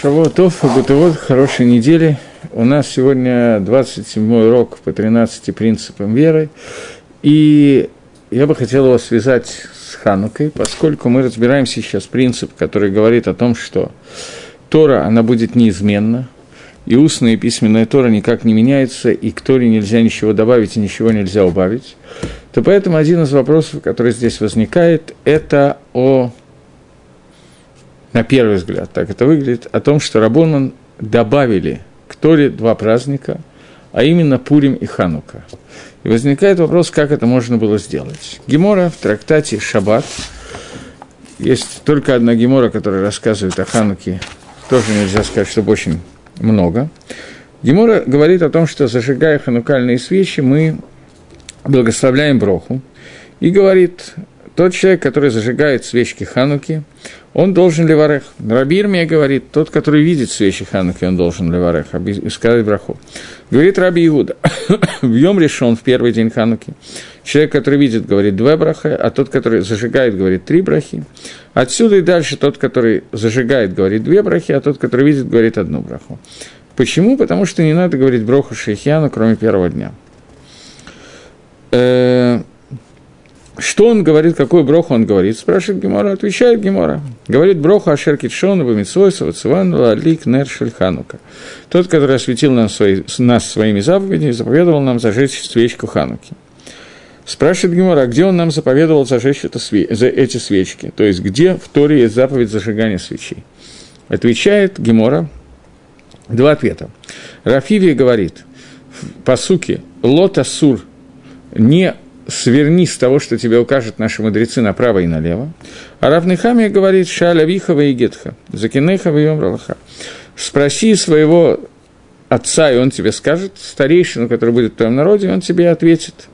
Шавуатов, Гутывод, хорошей недели. У нас сегодня 27-й урок по 13 принципам веры. И я бы хотел его связать с Ханукой, поскольку мы разбираем сейчас принцип, который говорит о том, что Тора, она будет неизменна, и устная и письменная Тора никак не меняется, и к Торе нельзя ничего добавить и ничего нельзя убавить, то поэтому один из вопросов, который здесь возникает, это о на первый взгляд так это выглядит, о том, что Рабонан добавили к Торе два праздника, а именно Пурим и Ханука. И возникает вопрос, как это можно было сделать. Гемора в трактате «Шаббат», есть только одна гемора, которая рассказывает о Хануке, тоже нельзя сказать, чтобы очень много. Гемора говорит о том, что зажигая ханукальные свечи, мы благословляем Броху, и говорит, тот человек, который зажигает свечки Хануки, он должен леварех. Раби мне говорит, тот, который видит свечи Хануки, он должен леварех, сказать браху. Говорит Раби Иуда, в Йом решен в первый день Хануки. Человек, который видит, говорит два браха, а тот, который зажигает, говорит три брахи. Отсюда и дальше тот, который зажигает, говорит две брахи, а тот, который видит, говорит одну браху. Почему? Потому что не надо говорить броху Шейхьяну, кроме первого дня. Что он говорит, какой броху он говорит? Спрашивает Гемора, отвечает Гемора. Говорит броху Ашер Китшона, Бамитсвойса, Вациван, Лалик, Нер, Шельханука. Тот, который осветил нам свои, нас своими заповедями, заповедовал нам зажечь свечку Хануки. Спрашивает Гемора, где он нам заповедовал зажечь это за эти свечки? То есть, где в Торе есть заповедь зажигания свечей? Отвечает Гемора два ответа. Рафиви говорит, по суке, лот асур, не сверни с того, что тебе укажут наши мудрецы направо и налево. А Равнихами говорит Шаля Вихова и Гетха, Закинеха и Йомралаха. Спроси своего отца, и он тебе скажет, старейшину, который будет в твоем народе, он тебе ответит.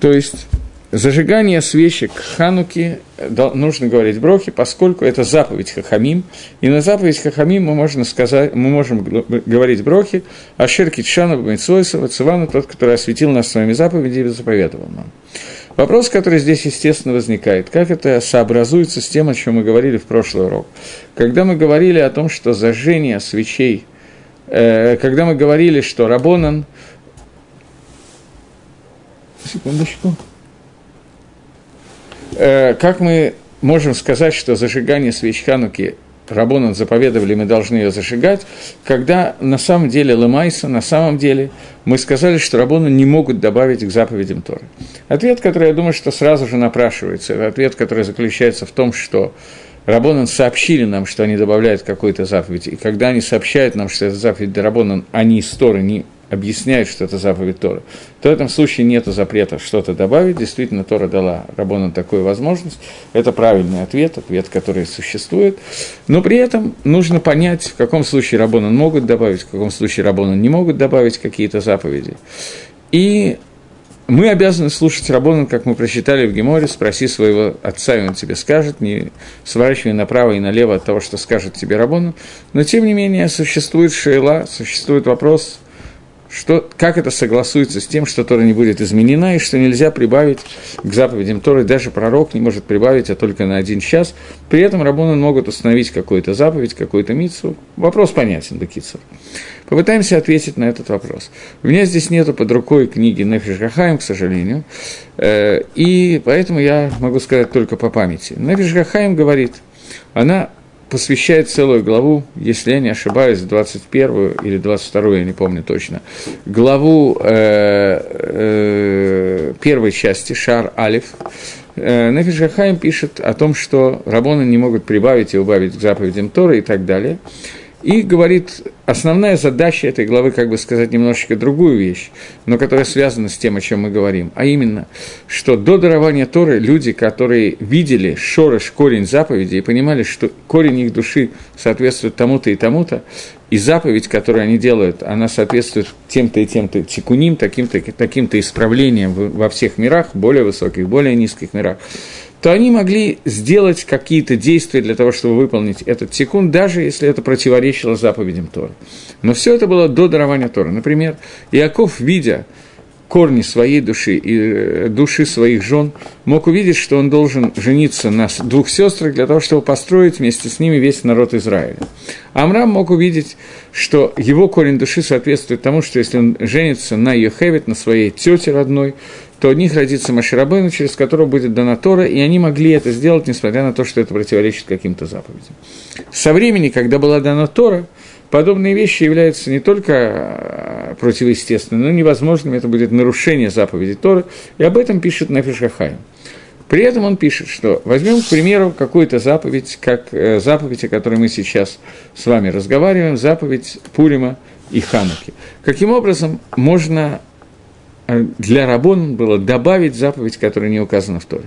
То есть, Зажигание свечек Хануки нужно говорить брохи, поскольку это заповедь Хахамим, и на заповедь Хахамим мы, можем сказать, мы можем говорить брохи, а Шерки Чана Бамитсойса, Цивану, тот, который осветил нас своими заповедями и заповедовал нам. Вопрос, который здесь, естественно, возникает, как это сообразуется с тем, о чем мы говорили в прошлый урок. Когда мы говорили о том, что зажжение свечей, э, когда мы говорили, что Рабонан... Секундочку. Э, как мы можем сказать, что зажигание свеч Хануки Рабонан заповедовали, мы должны ее зажигать, когда на самом деле Лемайса, на самом деле мы сказали, что Рабоны не могут добавить к заповедям Торы. Ответ, который, я думаю, что сразу же напрашивается, это ответ, который заключается в том, что Рабонан сообщили нам, что они добавляют какую-то заповедь, и когда они сообщают нам, что это заповедь Рабонан, они из Торы не объясняет, что это заповедь Тора, то в этом случае нет запрета что-то добавить. Действительно, Тора дала Рабону такую возможность. Это правильный ответ, ответ, который существует. Но при этом нужно понять, в каком случае Рабонан могут добавить, в каком случае Рабонан не могут добавить какие-то заповеди. И мы обязаны слушать Рабонан, как мы прочитали в Геморе, спроси своего отца, и он тебе скажет, не сворачивай направо и налево от того, что скажет тебе Рабонан. Но, тем не менее, существует шейла, существует вопрос – что, как это согласуется с тем, что Тора не будет изменена, и что нельзя прибавить к заповедям Торы, даже пророк не может прибавить, а только на один час. При этом рабоны могут установить какую-то заповедь, какую-то мицу. Вопрос понятен, Бекицур. Попытаемся ответить на этот вопрос. У меня здесь нету под рукой книги Нефиш Гахаим, к сожалению, э, и поэтому я могу сказать только по памяти. Нефиш Гахаим говорит, она посвящает целую главу, если я не ошибаюсь, 21 или 22, я не помню точно, главу э, э, первой части, Шар Алиф. Э, Нефиш пишет о том, что рабоны не могут прибавить и убавить к заповедям Торы и так далее. И говорит, основная задача этой главы, как бы сказать, немножечко другую вещь, но которая связана с тем, о чем мы говорим, а именно, что до дарования Торы люди, которые видели шорыш, корень заповеди, и понимали, что корень их души соответствует тому-то и тому-то, и заповедь, которую они делают, она соответствует тем-то и тем-то тикуним, таким-то таким исправлениям во всех мирах, более высоких, более низких мирах, то они могли сделать какие-то действия для того, чтобы выполнить этот секунд, даже если это противоречило заповедям Тора. Но все это было до дарования Тора. Например, Иаков, видя корни своей души и э, души своих жен, мог увидеть, что он должен жениться на двух сестрах для того, чтобы построить вместе с ними весь народ Израиля. Амрам мог увидеть, что его корень души соответствует тому, что если он женится на Йохевит, на своей тете родной, то от них родится Маширабейну, через которого будет дана Тора, и они могли это сделать, несмотря на то, что это противоречит каким-то заповедям. Со времени, когда была дана Тора, подобные вещи являются не только э, противоестественными, но и невозможными, это будет нарушение заповеди Торы, и об этом пишет Нафиш Хахаим. При этом он пишет, что возьмем, к примеру, какую-то заповедь, как э, заповедь, о которой мы сейчас с вами разговариваем, заповедь Пурима и Хануки. Каким образом можно для Рабон было добавить заповедь, которая не указана в Торе?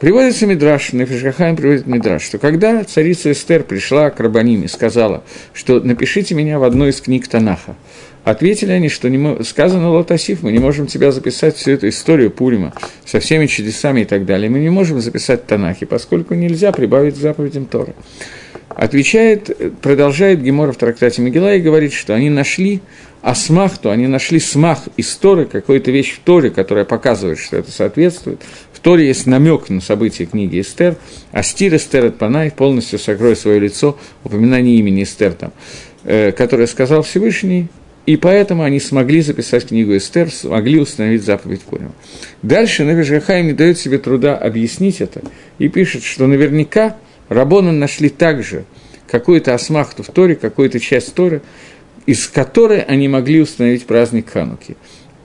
Приводится Мидраш, Нефишгахайм приводит Мидраш, что когда царица Эстер пришла к Рабаним и сказала, что напишите меня в одной из книг Танаха, ответили они, что не сказано Лотасиф, мы не можем тебя записать всю эту историю Пурима со всеми чудесами и так далее. Мы не можем записать Танахи, поскольку нельзя прибавить заповедям Тора. Отвечает, продолжает Гемора в трактате Мегила и говорит, что они нашли асмахту, они нашли смах из Торы, какую-то вещь в Торе, которая показывает, что это соответствует, Торе есть намек на события книги Эстер, а стир Эстер от Панай полностью сокрой свое лицо, упоминание имени Эстер там, э, которое сказал Всевышний, и поэтому они смогли записать книгу Эстер, смогли установить заповедь Пурима. Дальше Навижахай не дает себе труда объяснить это и пишет, что наверняка Рабоны нашли также какую-то осмахту в Торе, какую-то часть Торы, из которой они могли установить праздник Хануки.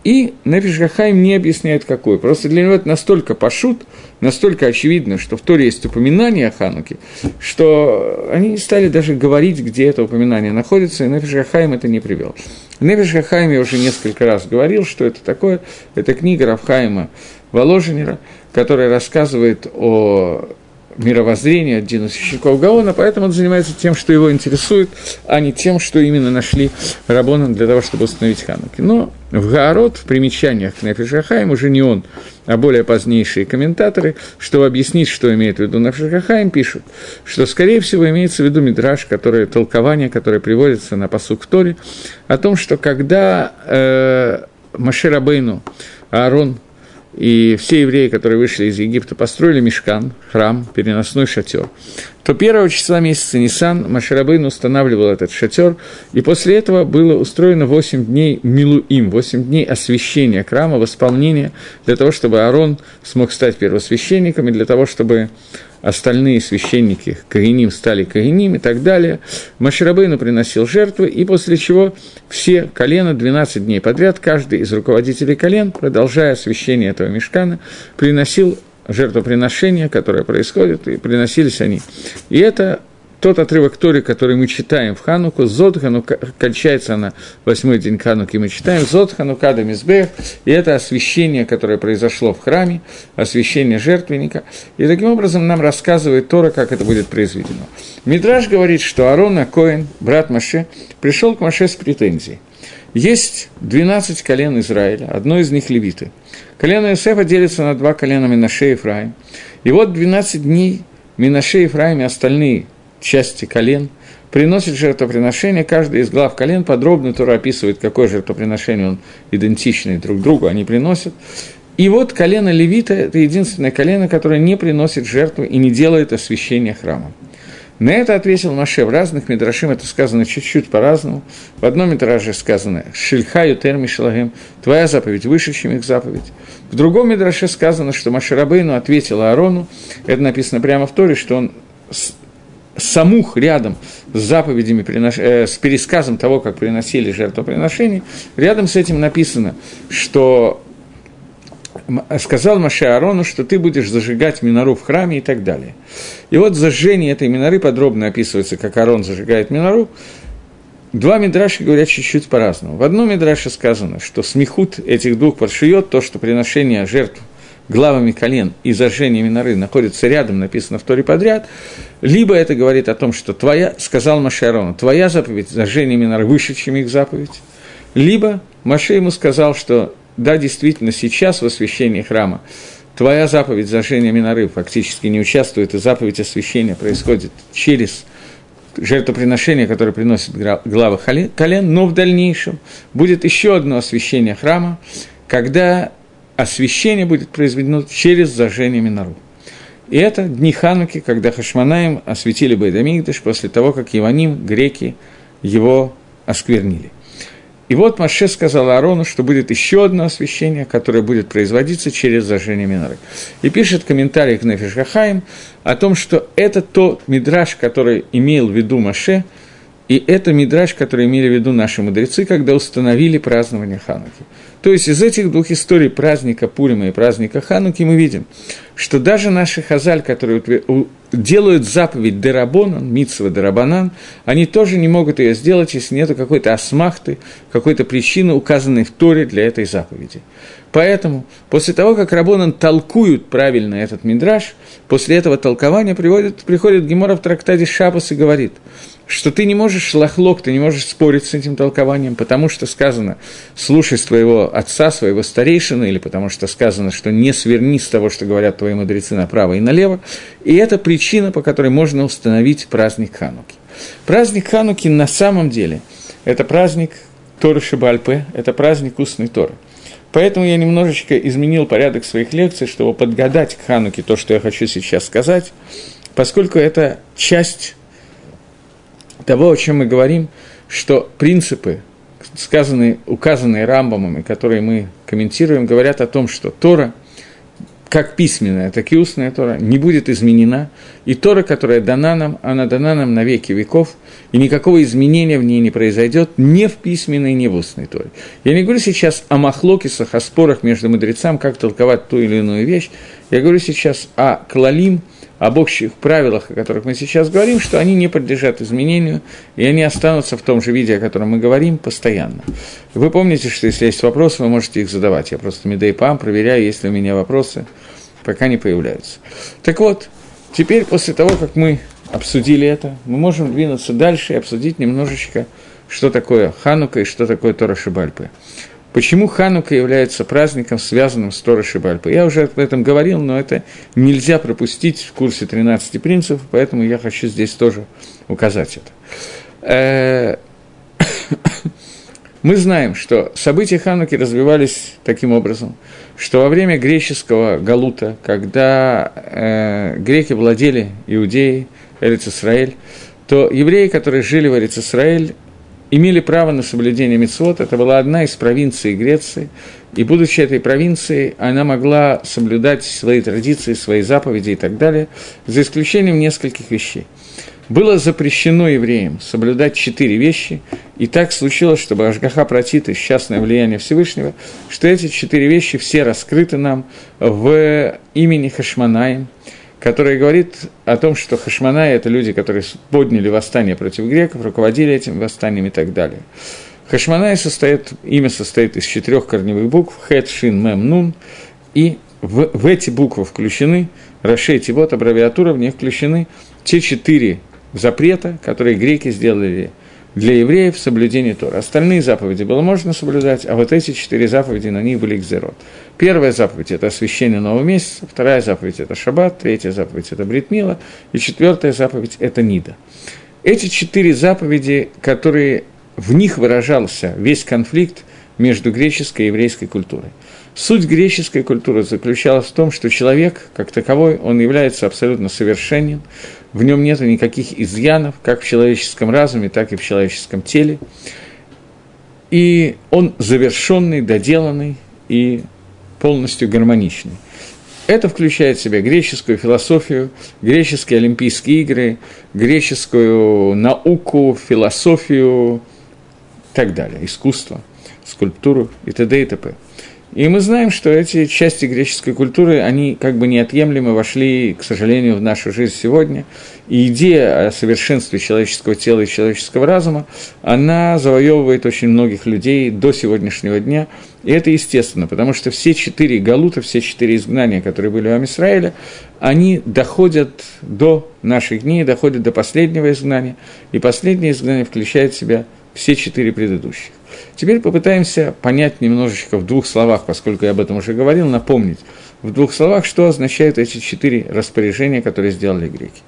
И Нефиш Гахайм не объясняет, какой. Просто для него это настолько пошут, настолько очевидно, что в Торе есть упоминание о Хануке, что они не стали даже говорить, где это упоминание находится, и Нефиш Гахайм это не привел. Нефиш Гахайм я уже несколько раз говорил, что это такое. Это книга Рафхайма Воложенера, которая рассказывает о мировоззрения один из учеников Гаона, поэтому он занимается тем, что его интересует, а не тем, что именно нашли Рабоном для того, чтобы установить Хануки. Но в Гаарот, в примечаниях к Нефишахаим, уже не он, а более позднейшие комментаторы, чтобы объяснить, что имеет в виду Нефишахаим, пишут, что, скорее всего, имеется в виду Мидраш, которое, толкование, которое приводится на посук Торе, о том, что когда э, Маширабейну Аарон и все евреи, которые вышли из Египта, построили мешкан, храм, переносной шатер, то первого числа месяца Нисан Маширабейн устанавливал этот шатер, и после этого было устроено 8 дней Милуим, 8 дней освящения храма, восполнения, для того, чтобы Аарон смог стать первосвященником, и для того, чтобы остальные священники Каиним стали Каиним и так далее. Маширабейну приносил жертвы, и после чего все колена 12 дней подряд, каждый из руководителей колен, продолжая освящение этого мешкана, приносил жертвоприношения, которое происходит, и приносились они. И это тот отрывок Тори, который мы читаем в Хануку, Зод Ханука, кончается она восьмой день Хануки, мы читаем Зод Ханука Дамизбех, и это освящение, которое произошло в храме, освящение жертвенника, и таким образом нам рассказывает Тора, как это будет произведено. Мидраж говорит, что Арон Коэн, брат Маше, пришел к Маше с претензией. Есть 12 колен Израиля, одно из них левиты. Колено Иосифа делится на два колена Минаше и Ефраим. И вот 12 дней Минаше и Ефраим и остальные части колен, приносит жертвоприношение, каждый из глав колен подробно Тора описывает, какое жертвоприношение он идентичный друг другу, они приносят. И вот колено левита – это единственное колено, которое не приносит жертву и не делает освящение храма. На это ответил Маше. В разных мидрашим это сказано чуть-чуть по-разному. В одном мидраже сказано «Шильхаю терми шалагем» – «Твоя заповедь выше, чем их заповедь». В другом мидраше сказано, что Маше Рабейну ответил Аарону, это написано прямо в Торе, что он самух рядом с заповедями, э, с пересказом того, как приносили жертвоприношения, рядом с этим написано, что сказал Маше Аарону, что ты будешь зажигать минору в храме и так далее. И вот зажжение этой миноры подробно описывается, как Аарон зажигает минору. Два мидраши говорят чуть-чуть по-разному. В одном мидраше сказано, что смехут этих двух паршиот, то, что приношение жертв – главами колен и зажжение миноры находятся рядом, написано в Торе подряд, либо это говорит о том, что твоя, сказал Машарону, твоя заповедь зажжение миноры выше, чем их заповедь, либо Маше ему сказал, что да, действительно, сейчас в освящении храма твоя заповедь зажжения миноры фактически не участвует, и заповедь освящения происходит через жертвоприношение, которое приносит главы колен, но в дальнейшем будет еще одно освящение храма, когда освящение будет произведено через зажжение минору. И это дни Хануки, когда Хашманаем осветили Байдамигдаш после того, как Иваним, греки, его осквернили. И вот Маше сказал Аарону, что будет еще одно освящение, которое будет производиться через зажжение миноры. И пишет комментарий к Нефишахаим о том, что это тот мидраж, который имел в виду Маше – и это мидраж, который имели в виду наши мудрецы, когда установили празднование Хануки. То есть из этих двух историй праздника Пурима и праздника Хануки мы видим, что даже наши хазаль, которые делают заповедь Дерабонан, Митсва Дерабанан, они тоже не могут ее сделать, если нет какой-то осмахты, какой-то причины, указанной в Торе для этой заповеди. Поэтому после того, как Рабонан толкуют правильно этот мидраж, после этого толкования приводит, приходит Гемора в трактате Шабас и говорит – что ты не можешь лохлок, ты не можешь спорить с этим толкованием, потому что сказано «слушай своего отца, своего старейшины», или потому что сказано, что не сверни с того, что говорят твои мудрецы направо и налево. И это причина, по которой можно установить праздник Хануки. Праздник Хануки на самом деле – это праздник Торы Шибальпе, это праздник устной Торы. Поэтому я немножечко изменил порядок своих лекций, чтобы подгадать к Хануке то, что я хочу сейчас сказать, поскольку это часть того, о чем мы говорим, что принципы, сказанные, указанные Рамбамами, которые мы комментируем, говорят о том, что Тора, как письменная, так и устная Тора, не будет изменена, и Тора, которая дана нам, она дана нам на веки веков, и никакого изменения в ней не произойдет ни в письменной, ни в устной Торе. Я не говорю сейчас о махлокисах, о спорах между мудрецами, как толковать ту или иную вещь, я говорю сейчас о клалим – об общих правилах, о которых мы сейчас говорим, что они не подлежат изменению, и они останутся в том же виде, о котором мы говорим, постоянно. Вы помните, что если есть вопросы, вы можете их задавать. Я просто медейпам проверяю, есть ли у меня вопросы, пока не появляются. Так вот, теперь после того, как мы обсудили это, мы можем двинуться дальше и обсудить немножечко, что такое Ханука и что такое Тора Шибальпы. Почему Ханука является праздником, связанным с Торой Шибальпой? Я уже об этом говорил, но это нельзя пропустить в курсе 13 принципов, поэтому я хочу здесь тоже указать это. Э, мы знаем, что события Хануки развивались таким образом, что во время греческого галута, когда э, греки владели Иудеей, Эрицисраэль, то евреи, которые жили в Эрицисраэль, имели право на соблюдение мецвод. Это была одна из провинций Греции. И, будучи этой провинцией, она могла соблюдать свои традиции, свои заповеди и так далее, за исключением нескольких вещей. Было запрещено евреям соблюдать четыре вещи, и так случилось, чтобы Ашгаха Протиты, счастное влияние Всевышнего, что эти четыре вещи все раскрыты нам в имени Хашманаем, который говорит о том, что хашманай – это люди, которые подняли восстание против греков, руководили этим восстанием и так далее. Хашманай состоит, имя состоит из четырех корневых букв – Хет, Шин, Мем, Нун, и в, в эти буквы включены, расшейте, вот аббревиатура, в них включены те четыре запрета, которые греки сделали для евреев соблюдение Тора. Остальные заповеди было можно соблюдать, а вот эти четыре заповеди, на них были экзерот. Первая заповедь – это освящение нового месяца, вторая заповедь – это шаббат, третья заповедь – это бритмила, и четвертая заповедь – это нида. Эти четыре заповеди, которые в них выражался весь конфликт между греческой и еврейской культурой. Суть греческой культуры заключалась в том, что человек, как таковой, он является абсолютно совершенен, в нем нет никаких изъянов, как в человеческом разуме, так и в человеческом теле. И он завершенный, доделанный и полностью гармоничный. Это включает в себя греческую философию, греческие Олимпийские игры, греческую науку, философию и так далее, искусство, скульптуру и т.д. и т.п. И мы знаем, что эти части греческой культуры, они как бы неотъемлемо вошли, к сожалению, в нашу жизнь сегодня. И идея о совершенстве человеческого тела и человеческого разума, она завоевывает очень многих людей до сегодняшнего дня. И это естественно, потому что все четыре галута, все четыре изгнания, которые были у Амисраэля, они доходят до наших дней, доходят до последнего изгнания. И последнее изгнание включает в себя все четыре предыдущих. Теперь попытаемся понять немножечко в двух словах, поскольку я об этом уже говорил, напомнить в двух словах, что означают эти четыре распоряжения, которые сделали греки.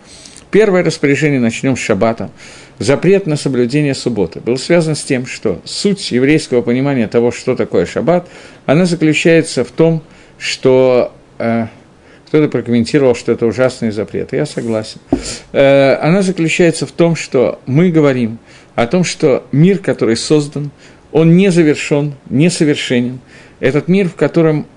Первое распоряжение начнем с шаббата. Запрет на соблюдение субботы был связан с тем, что суть еврейского понимания того, что такое шаббат, она заключается в том, что э, кто-то прокомментировал, что это ужасный запрет. Я согласен. Э, она заключается в том, что мы говорим о том, что мир, который создан, он не завершен, несовершенен. Этот мир, в котором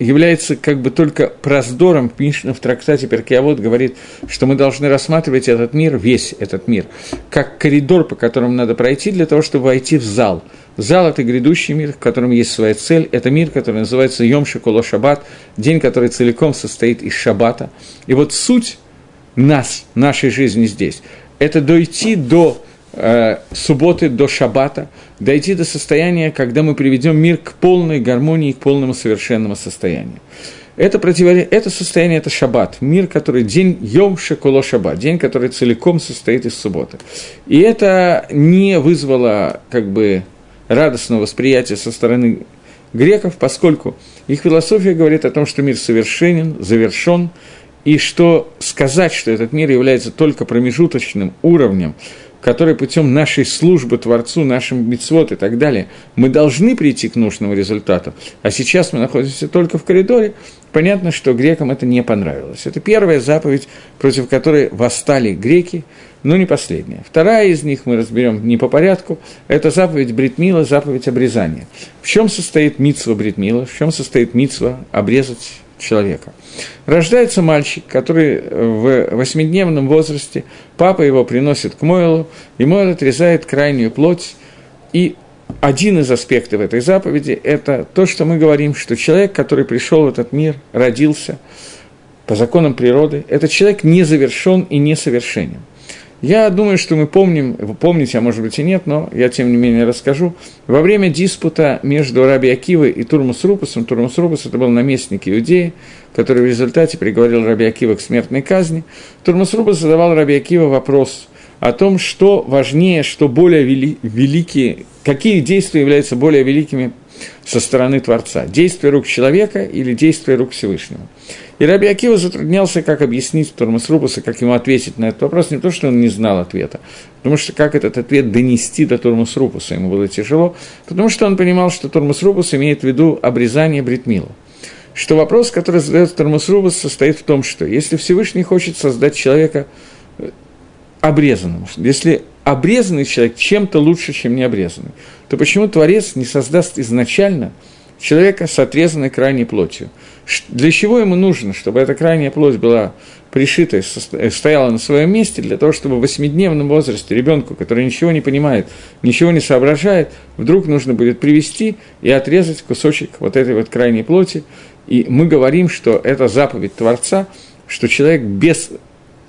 является как бы только проздором. Мишна в трактате Перкиавод говорит, что мы должны рассматривать этот мир, весь этот мир, как коридор, по которому надо пройти для того, чтобы войти в зал. Зал – это грядущий мир, в котором есть своя цель. Это мир, который называется Йом Шикуло Шаббат, день, который целиком состоит из шаббата. И вот суть нас, нашей жизни здесь, это дойти до э, субботы до шаббата, дойти до состояния, когда мы приведем мир к полной гармонии, к полному совершенному состоянию. Это, противоречие, это состояние – это шаббат, мир, который день Йом Шекуло Шаббат, день, который целиком состоит из субботы. И это не вызвало как бы радостного восприятия со стороны греков, поскольку их философия говорит о том, что мир совершенен, завершен, и что сказать, что этот мир является только промежуточным уровнем который путем нашей службы Творцу, нашим мицвод и так далее, мы должны прийти к нужному результату, а сейчас мы находимся только в коридоре, понятно, что грекам это не понравилось. Это первая заповедь, против которой восстали греки, но не последняя. Вторая из них мы разберем не по порядку, это заповедь Бритмила, заповедь обрезания. В чем состоит мицва Бритмила, в чем состоит мицва обрезать человека. Рождается мальчик, который в восьмидневном возрасте, папа его приносит к Мойлу, и Мойл отрезает крайнюю плоть, и один из аспектов этой заповеди – это то, что мы говорим, что человек, который пришел в этот мир, родился по законам природы, этот человек не завершен и несовершенен. Я думаю, что мы помним, вы помните, а может быть и нет, но я тем не менее расскажу. Во время диспута между Раби Акивой и Турмус Рупусом, Турмус Рупус это был наместник Иудеи, который в результате приговорил Раби Акива к смертной казни, Турмус Рупус задавал Раби Акива вопрос о том, что важнее, что более вели, великие, какие действия являются более великими со стороны Творца. Действие рук человека или действие рук Всевышнего. И Раби Акива затруднялся, как объяснить Тормас Рубуса, как ему ответить на этот вопрос. Не то, что он не знал ответа, потому что как этот ответ донести до Тормас Рубуса ему было тяжело, потому что он понимал, что Тормас Рубус имеет в виду обрезание Бритмила. Что вопрос, который задает Тормас Рубус, состоит в том, что если Всевышний хочет создать человека э, обрезанным, если обрезанный человек чем-то лучше, чем необрезанный, то почему Творец не создаст изначально человека с отрезанной крайней плотью? Для чего ему нужно, чтобы эта крайняя плоть была пришита, э, стояла на своем месте, для того, чтобы в восьмидневном возрасте ребенку, который ничего не понимает, ничего не соображает, вдруг нужно будет привести и отрезать кусочек вот этой вот крайней плоти. И мы говорим, что это заповедь Творца, что человек без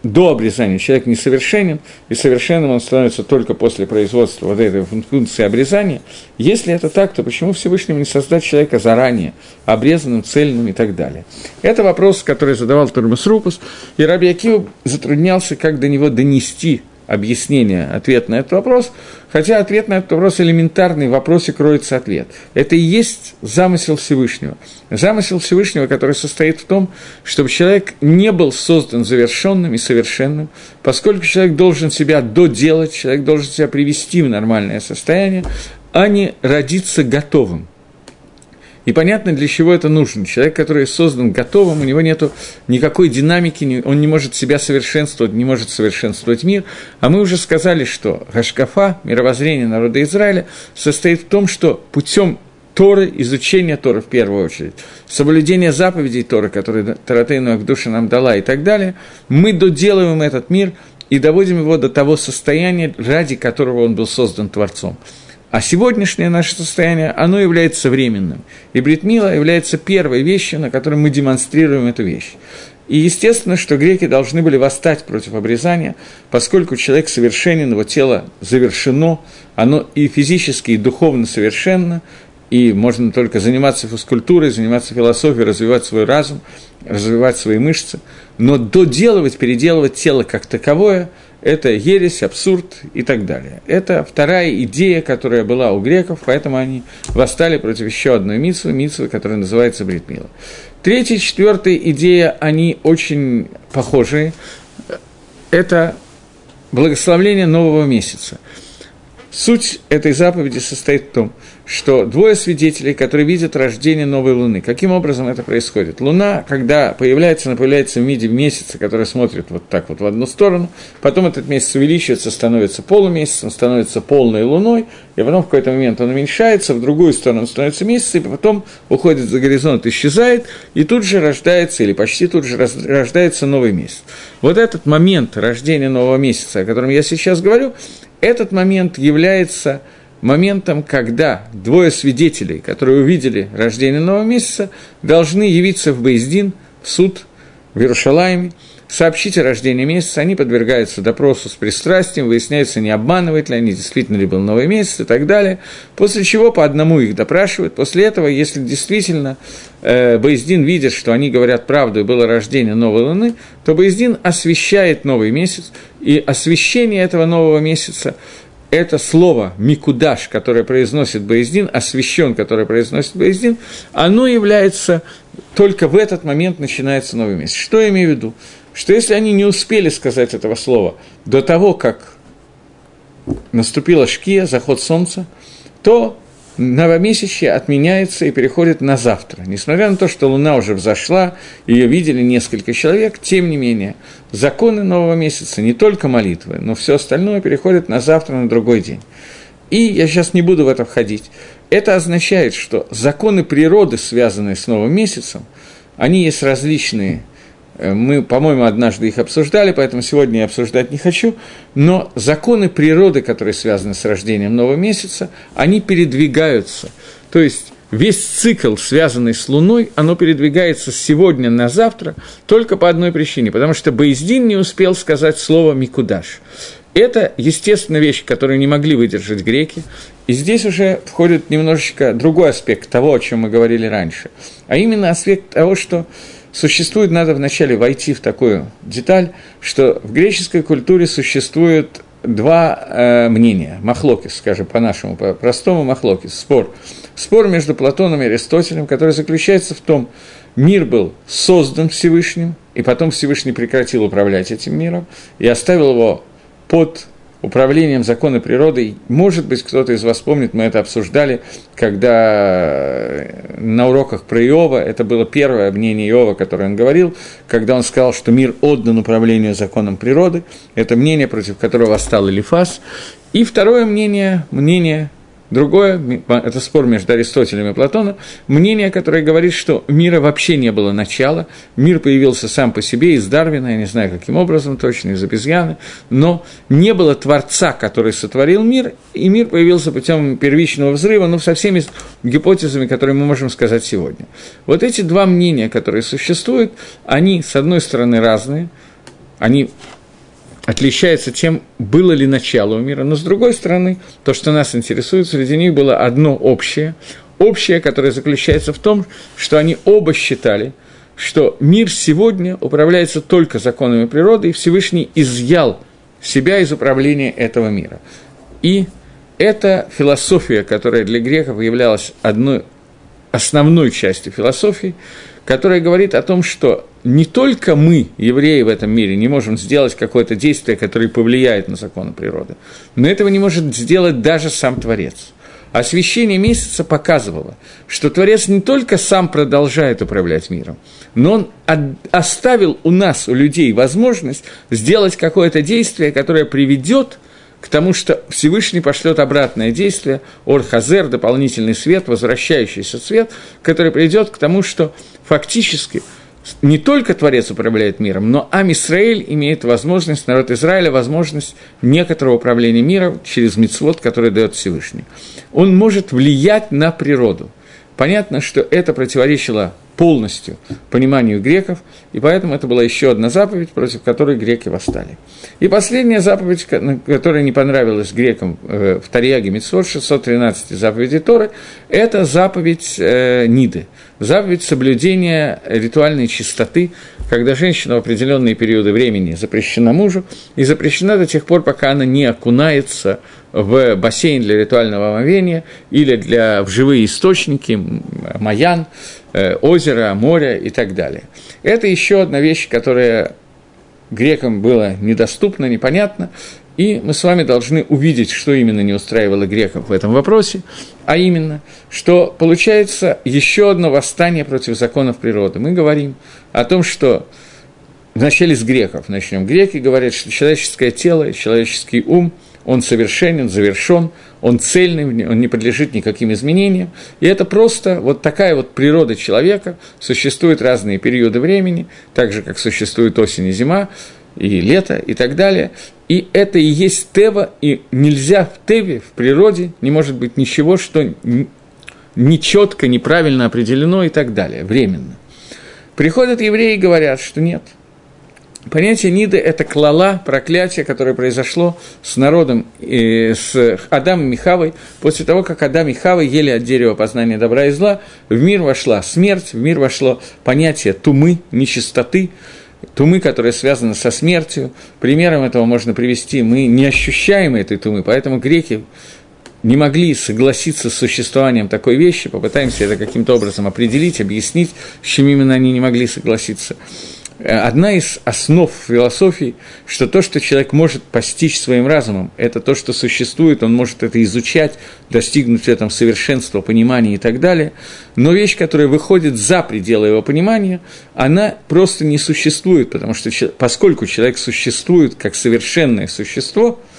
до обрезания человек несовершенен, и совершенным он становится только после производства вот этой функции обрезания. Если это так, то почему Всевышнему не создать человека заранее, обрезанным, цельным и так далее? Это вопрос, который задавал Турмас Рупус, и Раби Акива затруднялся, как до него донести объяснение, ответ на этот вопрос, хотя ответ на этот вопрос элементарный, в вопросе кроется ответ. Это и есть замысел Всевышнего. Замысел Всевышнего, который состоит в том, чтобы человек не был создан завершенным и совершенным, поскольку человек должен себя доделать, человек должен себя привести в нормальное состояние, а не родиться готовым. И понятно, для чего это нужно. Человек, который создан готовым, у него нет никакой динамики, он не может себя совершенствовать, не может совершенствовать мир. А мы уже сказали, что Гашкафа, мировоззрение народа Израиля, состоит в том, что путем Торы, изучения Торы в первую очередь, соблюдение заповедей Торы, которые Таратейну Агдуша нам дала и так далее, мы доделываем этот мир и доводим его до того состояния, ради которого он был создан Творцом. А сегодняшнее наше состояние, оно является временным. И Бритмила является первой вещью, на которой мы демонстрируем эту вещь. И естественно, что греки должны были восстать против обрезания, поскольку человек совершенен, его тело завершено, оно и физически, и духовно совершенно, и можно только заниматься физкультурой, заниматься философией, развивать свой разум, развивать свои мышцы, но доделывать, переделывать тело как таковое – это ересь, абсурд и так далее. Это вторая идея, которая была у греков, поэтому они восстали против еще одной митсвы, митсвы, которая называется Бритмила. Третья четвертая идея, они очень похожие. это благословление нового месяца. Суть этой заповеди состоит в том, что двое свидетелей, которые видят рождение новой Луны. Каким образом это происходит? Луна, когда появляется, она появляется в виде месяца, который смотрит вот так вот в одну сторону, потом этот месяц увеличивается, становится полумесяцем, становится полной Луной, и потом в какой-то момент он уменьшается, в другую сторону становится месяц, и потом уходит за горизонт, исчезает, и тут же рождается, или почти тут же рождается новый месяц. Вот этот момент рождения нового месяца, о котором я сейчас говорю, этот момент является моментом, когда двое свидетелей, которые увидели рождение нового месяца, должны явиться в Бейздин, в суд в Иерушалайме, сообщить о рождении месяца, они подвергаются допросу с пристрастием, выясняется, не обманывает ли они, действительно ли был новый месяц и так далее, после чего по одному их допрашивают, после этого, если действительно э, Боездин видит, что они говорят правду и было рождение новой луны, то Боездин освещает новый месяц, и освещение этого нового месяца это слово «микудаш», которое произносит Боездин, освящен, которое произносит Боездин, оно является, только в этот момент начинается новый месяц. Что я имею в виду? Что если они не успели сказать этого слова до того, как наступила шкия, заход солнца, то новомесячье отменяется и переходит на завтра. Несмотря на то, что Луна уже взошла, ее видели несколько человек, тем не менее, законы нового месяца, не только молитвы, но все остальное переходит на завтра, на другой день. И я сейчас не буду в это входить. Это означает, что законы природы, связанные с новым месяцем, они есть различные мы, по-моему, однажды их обсуждали, поэтому сегодня я обсуждать не хочу. Но законы природы, которые связаны с рождением нового месяца, они передвигаются. То есть весь цикл, связанный с Луной, оно передвигается с сегодня на завтра только по одной причине, потому что Боездин не успел сказать слово «микудаш». Это, естественно, вещь, которую не могли выдержать греки, и здесь уже входит немножечко другой аспект того, о чем мы говорили раньше, а именно аспект того, что Существует, надо вначале войти в такую деталь, что в греческой культуре существует два э, мнения, махлокис, скажем по-нашему, по-простому махлокис, спор. Спор между Платоном и Аристотелем, который заключается в том, мир был создан Всевышним, и потом Всевышний прекратил управлять этим миром и оставил его под управлением закона природы. Может быть, кто-то из вас помнит, мы это обсуждали, когда на уроках про Иова, это было первое мнение Иова, которое он говорил, когда он сказал, что мир отдан управлению законом природы. Это мнение, против которого восстал Элифас. И второе мнение, мнение Другое, это спор между Аристотелем и Платоном, мнение, которое говорит, что мира вообще не было начала, мир появился сам по себе из Дарвина, я не знаю, каким образом точно, из обезьяны, но не было Творца, который сотворил мир, и мир появился путем первичного взрыва, ну, со всеми гипотезами, которые мы можем сказать сегодня. Вот эти два мнения, которые существуют, они, с одной стороны, разные, они отличается тем, было ли начало у мира, но с другой стороны, то, что нас интересует, среди них было одно общее, общее, которое заключается в том, что они оба считали, что мир сегодня управляется только законами природы, и Всевышний изъял себя из управления этого мира. И эта философия, которая для греков являлась одной основной частью философии, которая говорит о том, что не только мы, евреи в этом мире, не можем сделать какое-то действие, которое повлияет на законы природы, но этого не может сделать даже сам Творец. Освещение месяца показывало, что Творец не только сам продолжает управлять миром, но он оставил у нас, у людей, возможность сделать какое-то действие, которое приведет к тому, что Всевышний пошлет обратное действие, Орхазер, дополнительный свет, возвращающийся свет, который придет к тому, что фактически – не только Творец управляет миром, но Ам Исраэль имеет возможность, народ Израиля, возможность некоторого управления миром через мицвод, который дает Всевышний. Он может влиять на природу. Понятно, что это противоречило полностью пониманию греков, и поэтому это была еще одна заповедь, против которой греки восстали. И последняя заповедь, которая не понравилась грекам э, в Тарьяге Митсвот, 613 заповедей Торы, это заповедь э, Ниды, заповедь соблюдения ритуальной чистоты, когда женщина в определенные периоды времени запрещена мужу, и запрещена до тех пор, пока она не окунается в бассейн для ритуального омовения или для, в живые источники, маян, озера, море и так далее. Это еще одна вещь, которая грекам было недоступно, непонятно, и мы с вами должны увидеть, что именно не устраивало греков в этом вопросе, а именно, что получается еще одно восстание против законов природы. Мы говорим о том, что вначале с греков начнем. Греки говорят, что человеческое тело, человеческий ум, он совершенен, завершен, он цельный, он не подлежит никаким изменениям. И это просто вот такая вот природа человека. Существуют разные периоды времени, так же, как существует осень и зима, и лето, и так далее. И это и есть Тева, и нельзя в Теве, в природе, не может быть ничего, что нечетко, неправильно определено и так далее, временно. Приходят евреи и говорят, что нет – Понятие Ниды – это клала, проклятие, которое произошло с народом, э, с Адамом и Хавой. После того, как Адам и Хава ели от дерева познания добра и зла, в мир вошла смерть, в мир вошло понятие тумы, нечистоты, тумы, которая связана со смертью. Примером этого можно привести, мы не ощущаем этой тумы, поэтому греки не могли согласиться с существованием такой вещи, попытаемся это каким-то образом определить, объяснить, с чем именно они не могли согласиться. Одна из основ философии, что то, что человек может постичь своим разумом, это то, что существует, он может это изучать, достигнуть в этом совершенства, понимания и так далее, но вещь, которая выходит за пределы его понимания, она просто не существует, потому что поскольку человек существует как совершенное существо –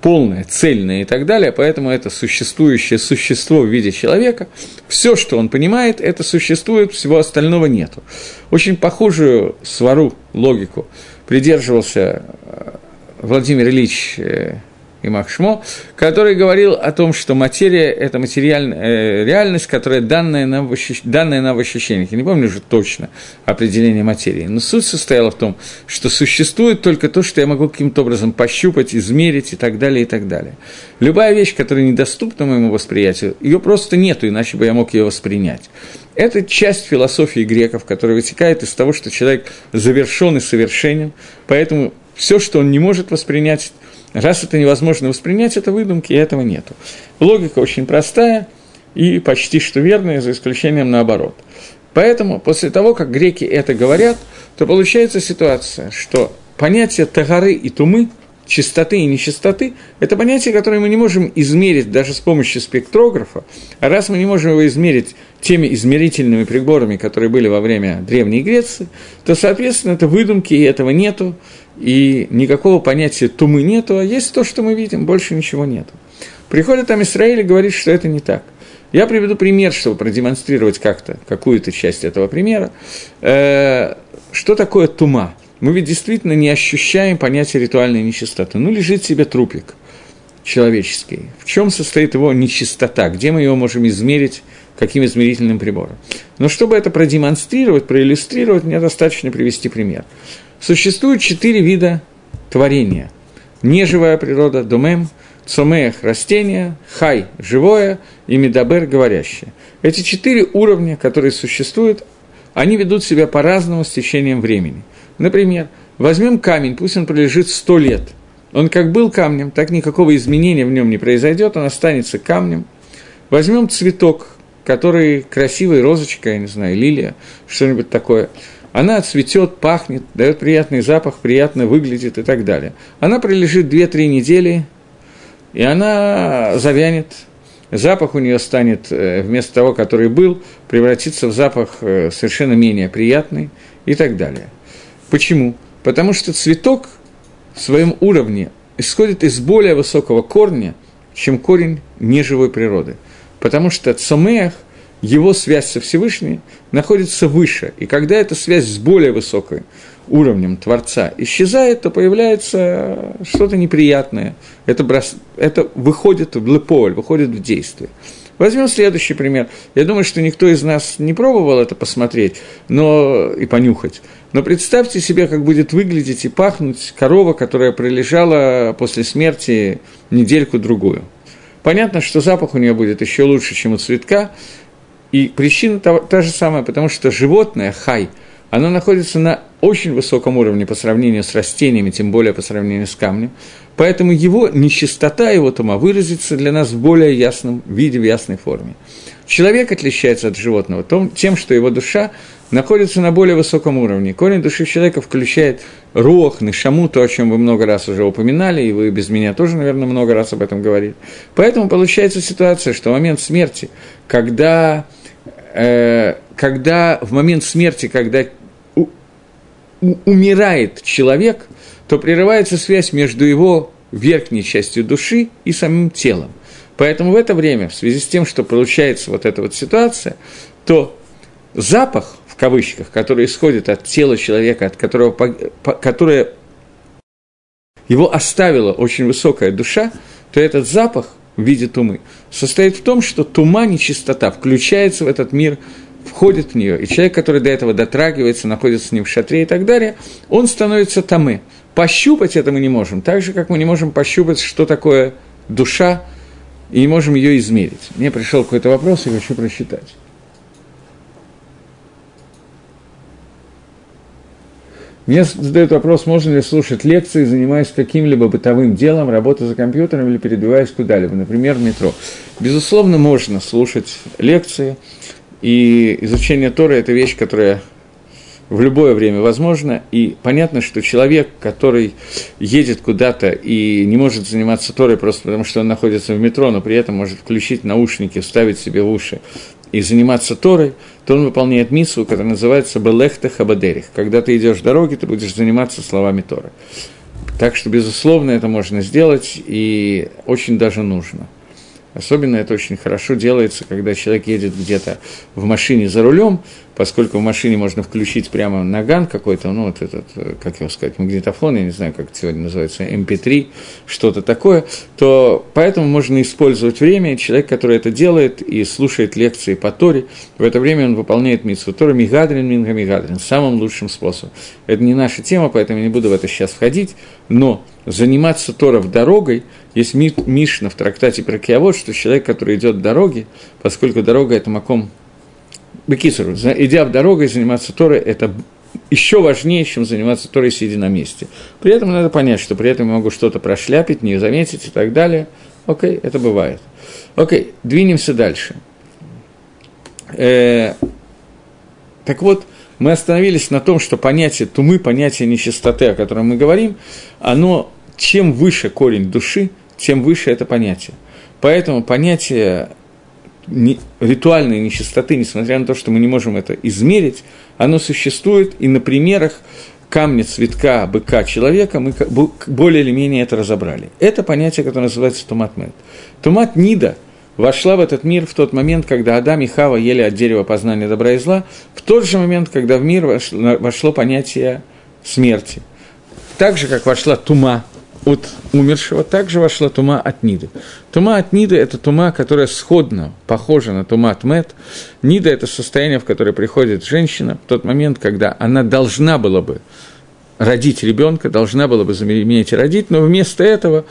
полное, цельное и так далее, поэтому это существующее существо в виде человека, все, что он понимает, это существует, всего остального нету. Очень похожую свару, логику придерживался э, Владимир Ильич э, и Махшмо, который говорил о том, что материя – это материальная э, реальность, которая данная нам, в ощущ... данная нам в ощущениях. Я не помню уже точно определение материи, но суть состояла в том, что существует только то, что я могу каким-то образом пощупать, измерить и так далее, и так далее. Любая вещь, которая недоступна моему восприятию, ее просто нету, иначе бы я мог ее воспринять. Это часть философии греков, которая вытекает из того, что человек завершен и совершенен, поэтому все, что он не может воспринять, Раз это невозможно воспринять, это выдумки, и этого нету. Логика очень простая и почти что верная, за исключением наоборот. Поэтому после того, как греки это говорят, то получается ситуация, что понятие тагары и тумы, чистоты и нечистоты, это понятие, которое мы не можем измерить даже с помощью спектрографа, а раз мы не можем его измерить теми измерительными приборами, которые были во время Древней Греции, то, соответственно, это выдумки, и этого нету, и никакого понятия тумы нету, а есть то, что мы видим, больше ничего нету. Приходит там Израиль и говорит, что это не так. Я приведу пример, чтобы продемонстрировать как-то какую-то часть этого примера. Э, что такое тума? Мы ведь действительно не ощущаем понятия ритуальной нечистоты. Ну, лежит себе трупик человеческий. В чем состоит его нечистота? Где мы его можем измерить? Каким измерительным прибором? Но чтобы это продемонстрировать, проиллюстрировать, мне достаточно привести пример. Существует четыре вида творения. Неживая природа, думем, цомех – растение, хай – живое и медабер – говорящее. Эти четыре уровня, которые существуют, они ведут себя по-разному с течением времени. Например, возьмем камень, пусть он пролежит сто лет. Он как был камнем, так никакого изменения в нем не произойдет, он останется камнем. Возьмем цветок, который красивый, розочка, я не знаю, лилия, что-нибудь такое – она цветет, пахнет, дает приятный запах, приятно выглядит и так далее. Она пролежит 2-3 недели, и она завянет. Запах у нее станет, э, вместо того, который был, превратится в запах э, совершенно менее приятный и так далее. Почему? Потому что цветок в своем уровне исходит из более высокого корня, чем корень неживой природы. Потому что цомех – его связь со Всевышним находится выше. И когда эта связь с более высоким уровнем Творца исчезает, то появляется что-то неприятное. Это, брос... это выходит в леполь, выходит в действие. Возьмем следующий пример. Я думаю, что никто из нас не пробовал это посмотреть но... и понюхать. Но представьте себе, как будет выглядеть и пахнуть корова, которая пролежала после смерти недельку-другую. Понятно, что запах у нее будет еще лучше, чем у цветка, и причина та, та же самая, потому что животное, хай, оно находится на очень высоком уровне по сравнению с растениями, тем более по сравнению с камнем. Поэтому его нечистота, его тума выразится для нас в более ясном виде, в ясной форме. Человек отличается от животного тем, что его душа находится на более высоком уровне. Корень души человека включает рох, нишаму, то, о чем вы много раз уже упоминали, и вы без меня тоже, наверное, много раз об этом говорили. Поэтому получается ситуация, что в момент смерти, когда, э, когда в момент смерти, когда умирает человек, то прерывается связь между его верхней частью души и самим телом. Поэтому в это время, в связи с тем, что получается вот эта вот ситуация, то запах, в кавычках, который исходит от тела человека, от которого, которое его оставила очень высокая душа, то этот запах в виде тумы состоит в том, что тума, нечистота, включается в этот мир, входит в нее, и человек, который до этого дотрагивается, находится с ним в шатре и так далее, он становится тамы. Пощупать это мы не можем, так же, как мы не можем пощупать, что такое душа, и не можем ее измерить. Мне пришел какой-то вопрос, я хочу просчитать. Мне задают вопрос, можно ли слушать лекции, занимаясь каким-либо бытовым делом, работа за компьютером или передвигаясь куда-либо, например, в метро. Безусловно, можно слушать лекции, и изучение Тора – это вещь, которая в любое время возможно, и понятно, что человек, который едет куда-то и не может заниматься Торой просто потому, что он находится в метро, но при этом может включить наушники, вставить себе в уши и заниматься Торой, то он выполняет миссу, которая называется «Белехта Хабадерих». Когда ты идешь в дороге, ты будешь заниматься словами Торы. Так что, безусловно, это можно сделать и очень даже нужно – Особенно это очень хорошо делается, когда человек едет где-то в машине за рулем, поскольку в машине можно включить прямо наган какой-то, ну, вот этот, как его сказать, магнитофон, я не знаю, как это сегодня называется, MP3, эм что-то такое, то поэтому можно использовать время, человек, который это делает и слушает лекции по Торе, в это время он выполняет митсу Тора Мигадрин, Минга Мигадрин, самым лучшим способом. Это не наша тема, поэтому не буду в это сейчас входить, но заниматься Торов дорогой, есть Мишна в трактате про Киавод, что человек, который идет дороги, поскольку дорога – это маком Бекисару, идя в дорогу и заниматься Торой, это еще важнее, чем заниматься Торой, сидя на месте. При этом надо понять, что при этом я могу что-то прошляпить, не заметить и так далее. Окей, это бывает. Окей, двинемся дальше. Э, так вот, мы остановились на том, что понятие тумы, понятие нечистоты, о котором мы говорим, оно чем выше корень души, тем выше это понятие. Поэтому понятие ритуальной нечистоты, несмотря на то, что мы не можем это измерить, оно существует, и на примерах камня, цветка, быка, человека мы более или менее это разобрали. Это понятие, которое называется тумат мед. Тумат нида вошла в этот мир в тот момент, когда Адам и Хава ели от дерева познания добра и зла, в тот же момент, когда в мир вошло, вошло понятие смерти. Так же, как вошла тума, от умершего, также вошла тума от Ниды. Тума от Ниды – это тума, которая сходна, похожа на тума от Мед. Нида – это состояние, в которое приходит женщина в тот момент, когда она должна была бы родить ребенка, должна была бы заменить и родить, но вместо этого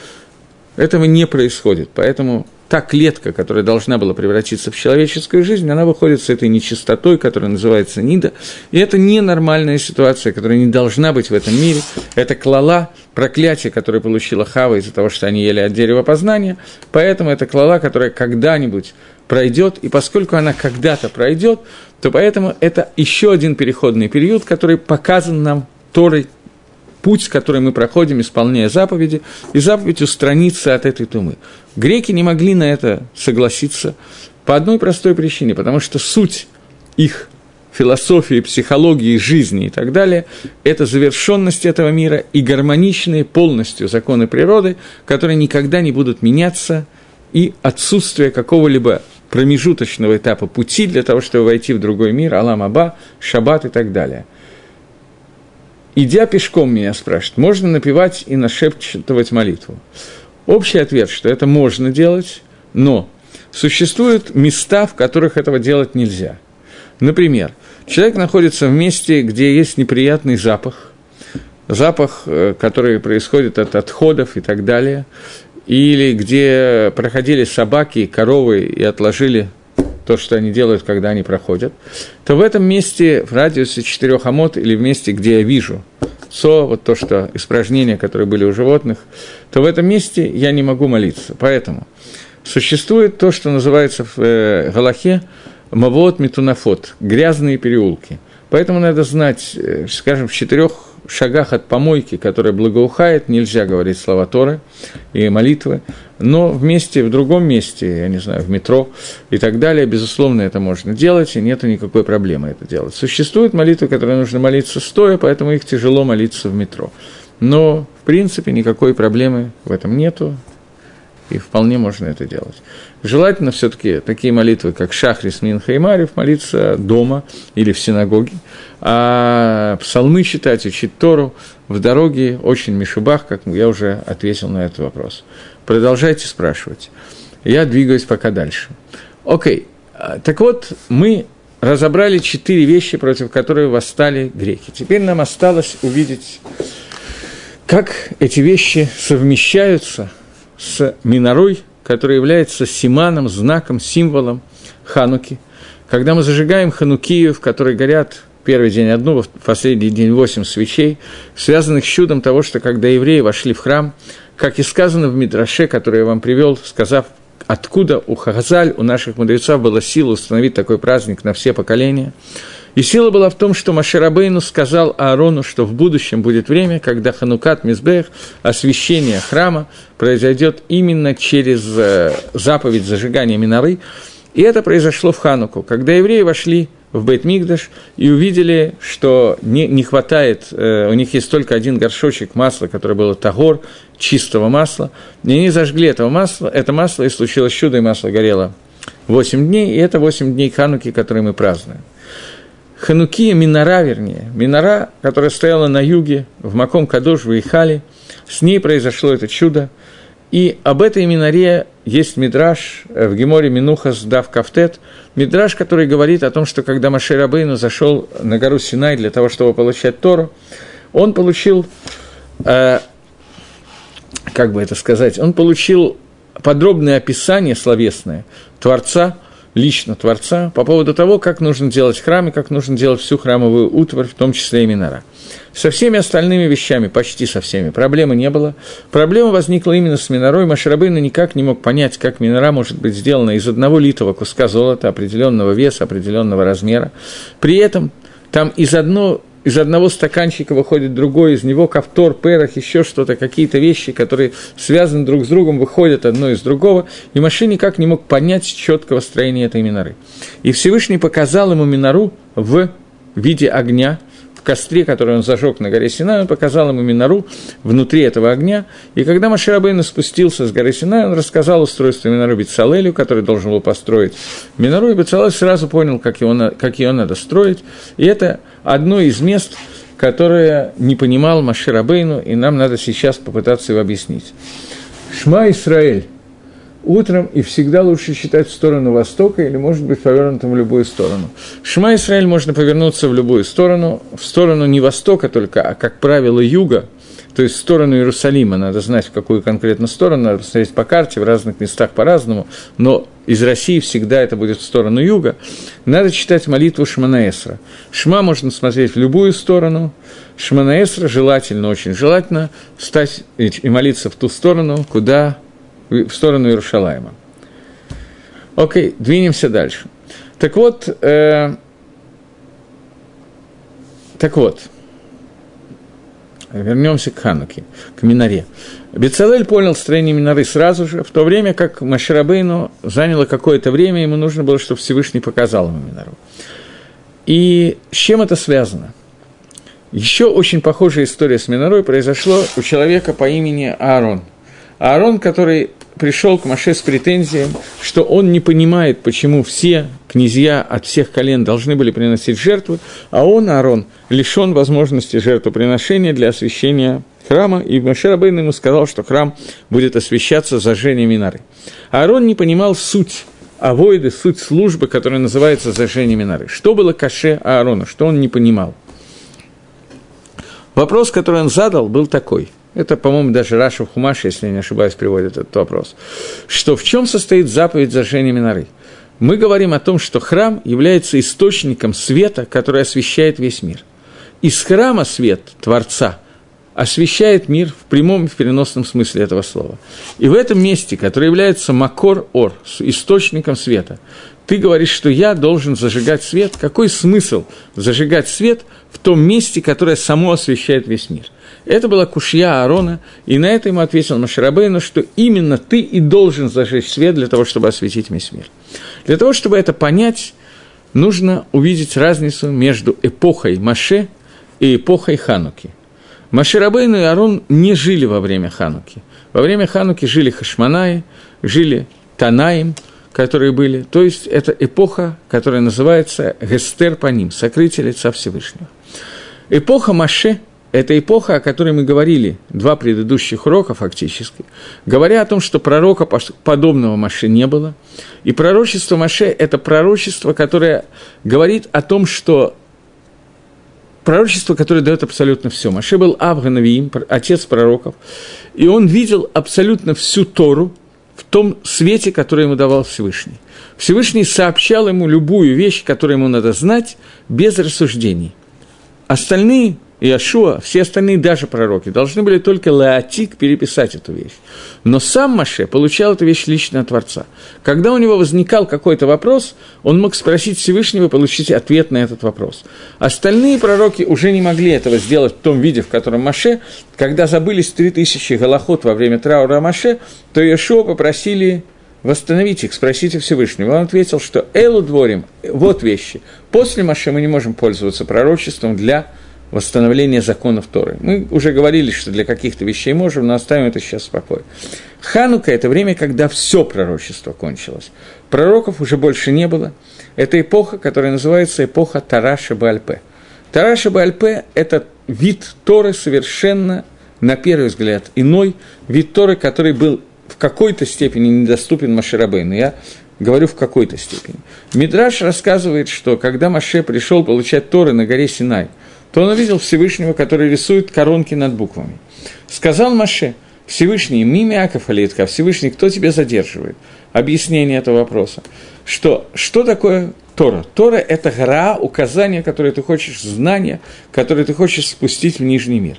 этого не происходит. Поэтому та клетка, которая должна была превратиться в человеческую жизнь, она выходит с этой нечистотой, которая называется нида. И это ненормальная ситуация, которая не должна быть в этом мире. Это клала, проклятие, которое получила Хава из-за того, что они ели от дерева познания. Поэтому это клала, которая когда-нибудь пройдет, и поскольку она когда-то пройдет, то поэтому это еще один переходный период, который показан нам Торой путь, который мы проходим, исполняя заповеди, и заповедь устраниться от этой тумы. Греки не могли на это согласиться по одной простой причине, потому что суть их философии, психологии, жизни и так далее, это завершенность этого мира и гармоничные полностью законы природы, которые никогда не будут меняться, и отсутствие какого-либо промежуточного этапа пути для того, чтобы войти в другой мир, Алам Аба, Шаббат и так далее – идя пешком, меня спрашивают, можно напевать и нашептывать молитву? Общий ответ, что это можно делать, но существуют места, в которых этого делать нельзя. Например, человек находится в месте, где есть неприятный запах, запах, э, который происходит от отходов и так далее, или где проходили собаки, коровы и отложили то, что они делают, когда они проходят, то в этом месте, в радиусе четырех амот, или в месте, где я вижу со, вот то, что испражнения, которые были у животных, то в этом месте я не могу молиться. Поэтому существует то, что называется в э, Галахе Мавот Митунафот, грязные переулки. Поэтому надо знать, э, скажем, в четырех шагах от помойки, которая благоухает, нельзя говорить слова Торы и молитвы, но в месте, в другом месте, я не знаю, в метро и так далее, безусловно, это можно делать, и нет никакой проблемы это делать. Существуют молитвы, которые нужно молиться стоя, поэтому их тяжело молиться в метро. Но, в принципе, никакой проблемы в этом нету, и вполне можно это делать. Желательно все-таки такие молитвы, как Шахрис, Минха и Марев, молиться дома или в синагоге, а псалмы читать, учить Тору в дороге очень мишубах, как я уже ответил на этот вопрос. Продолжайте спрашивать. Я двигаюсь пока дальше. Окей, так вот, мы разобрали четыре вещи, против которых восстали греки. Теперь нам осталось увидеть, как эти вещи совмещаются с минорой, который является симаном, знаком, символом Хануки. Когда мы зажигаем Ханукию, в которой горят первый день одну, в последний день восемь свечей, связанных с чудом того, что когда евреи вошли в храм, как и сказано в Мидраше, который я вам привел, сказав, откуда у Хазаль, у наших мудрецов была сила установить такой праздник на все поколения – и сила была в том, что Маширабейну сказал Аарону, что в будущем будет время, когда Ханукат Мизбех, освящение храма, произойдет именно через э, заповедь зажигания миноры. И это произошло в Хануку, когда евреи вошли в Бейт-Мигдаш и увидели, что не, не хватает, э, у них есть только один горшочек масла, которое было тагор, чистого масла, и они зажгли этого масла, это масло, и случилось чудо, и масло горело 8 дней, и это 8 дней Хануки, которые мы празднуем. Ханукия Минора, вернее, Минора, которая стояла на юге, в Маком Кадош, в Ихале, с ней произошло это чудо. И об этой Миноре есть мидраж в Геморе Минухас Дав Кафтет, мидраж, который говорит о том, что когда Машир Абейну зашел на гору Синай для того, чтобы получать Тору, он получил, э, как бы это сказать, он получил подробное описание словесное Творца – лично Творца по поводу того, как нужно делать храм и как нужно делать всю храмовую утварь, в том числе и Минора. Со всеми остальными вещами, почти со всеми, проблемы не было. Проблема возникла именно с Минорой. Машарабейна никак не мог понять, как Минора может быть сделана из одного литого куска золота определенного веса, определенного размера. При этом там из одного из одного стаканчика выходит другой, из него ковтор, перах, еще что-то, какие-то вещи, которые связаны друг с другом, выходят одно из другого, и Маши никак не мог понять четкого строения этой миноры. И Всевышний показал ему минору в виде огня, костре, который он зажег на горе Синай, он показал ему Минору внутри этого огня. И когда Маширабейн спустился с горы Синай, он рассказал устройство Минору Бицалелю, который должен был построить Минору, и Бицалель сразу понял, как, его, как ее надо строить. И это одно из мест, которое не понимал Маширабейну, и нам надо сейчас попытаться его объяснить. Шма Исраэль утром и всегда лучше читать в сторону востока или, может быть, повернутым в любую сторону. Шма Исраиль можно повернуться в любую сторону, в сторону не востока только, а, как правило, юга, то есть сторону Иерусалима. Надо знать, в какую конкретно сторону, надо посмотреть по карте, в разных местах по-разному, но из России всегда это будет в сторону юга. Надо читать молитву Шманаэсра. Шма можно смотреть в любую сторону, Шманаэсра желательно, очень желательно встать и молиться в ту сторону, куда в сторону Иерушалайма. Окей, двинемся дальше. Так вот, э, так вот, вернемся к Хануке, к Минаре. Бецалель понял строение Минары сразу же, в то время как Маширабейну заняло какое-то время, ему нужно было, чтобы Всевышний показал ему Минару. И с чем это связано? Еще очень похожая история с Минорой произошла у человека по имени Аарон – Аарон, который пришел к Маше с претензией, что он не понимает, почему все князья от всех колен должны были приносить жертвы, а он, Аарон, лишен возможности жертвоприношения для освящения храма, и Маше Рабейн ему сказал, что храм будет освящаться зажжением минары. Аарон не понимал суть авоиды, суть службы, которая называется зажжение минары. Что было каше Аарона, что он не понимал? Вопрос, который он задал, был такой – это, по-моему, даже Раша в Хумаше, если я не ошибаюсь, приводит этот вопрос. Что в чем состоит заповедь зажжения миноры? Мы говорим о том, что храм является источником света, который освещает весь мир. Из храма свет Творца освещает мир в прямом и в переносном смысле этого слова. И в этом месте, которое является Макор-Ор, источником света, ты говоришь, что я должен зажигать свет. Какой смысл зажигать свет в том месте, которое само освещает весь мир? Это была кушья Аарона, и на это ему ответил Машарабейну, что именно ты и должен зажечь свет для того, чтобы осветить весь мир. Для того, чтобы это понять, нужно увидеть разницу между эпохой Маше и эпохой Хануки. Маширабейн и Арон не жили во время Хануки. Во время Хануки жили Хашманаи, жили Танаим, которые были. То есть это эпоха, которая называется Гестер по ним, сокрытие лица Всевышнего. Эпоха Маше это эпоха, о которой мы говорили два предыдущих урока фактически, говоря о том, что пророка подобного Маше не было. И пророчество Маше – это пророчество, которое говорит о том, что пророчество, которое дает абсолютно все. Маше был Авганавиим, отец пророков, и он видел абсолютно всю Тору в том свете, который ему давал Всевышний. Всевышний сообщал ему любую вещь, которую ему надо знать, без рассуждений. Остальные Иошуа, все остальные даже пророки, должны были только Леотик переписать эту вещь. Но сам Маше получал эту вещь лично от Творца. Когда у него возникал какой-то вопрос, он мог спросить Всевышнего и получить ответ на этот вопрос. Остальные пророки уже не могли этого сделать в том виде, в котором Маше, когда забылись три тысячи голоход во время траура Маше, то Иешуа попросили восстановить их, спросите Всевышнего. Он ответил, что Элу дворим, вот вещи. После Маше мы не можем пользоваться пророчеством для восстановление законов Торы. Мы уже говорили, что для каких-то вещей можем, но оставим это сейчас спокойно. Ханука – это время, когда все пророчество кончилось. Пророков уже больше не было. Это эпоха, которая называется эпоха Тараша Бальпе. Тараша Бальпе – это вид Торы совершенно, на первый взгляд, иной, вид Торы, который был в какой-то степени недоступен Маширабейну. Я говорю в какой-то степени. Мидраш рассказывает, что когда Маше пришел получать Торы на горе Синай – то он увидел Всевышнего, который рисует коронки над буквами. Сказал Маше, Всевышний, мими Аков Алитка, Всевышний, кто тебя задерживает? Объяснение этого вопроса. Что, что такое Тора? Тора – это гора, указание, которое ты хочешь, знание, которое ты хочешь спустить в нижний мир.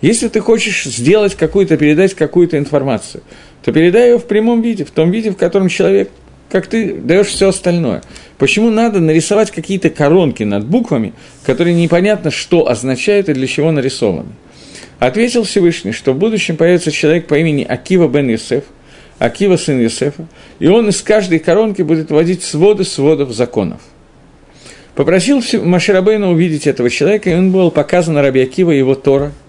Если ты хочешь сделать какую-то, передать какую-то информацию, то передай ее в прямом виде, в том виде, в котором человек как ты даешь все остальное. Почему надо нарисовать какие-то коронки над буквами, которые непонятно, что означают и для чего нарисованы? Ответил Всевышний, что в будущем появится человек по имени Акива бен Юсеф, Акива сын Юсефа, и он из каждой коронки будет вводить своды сводов законов. Попросил Маширабейна увидеть этого человека, и он был показан Раби Акива его Тора –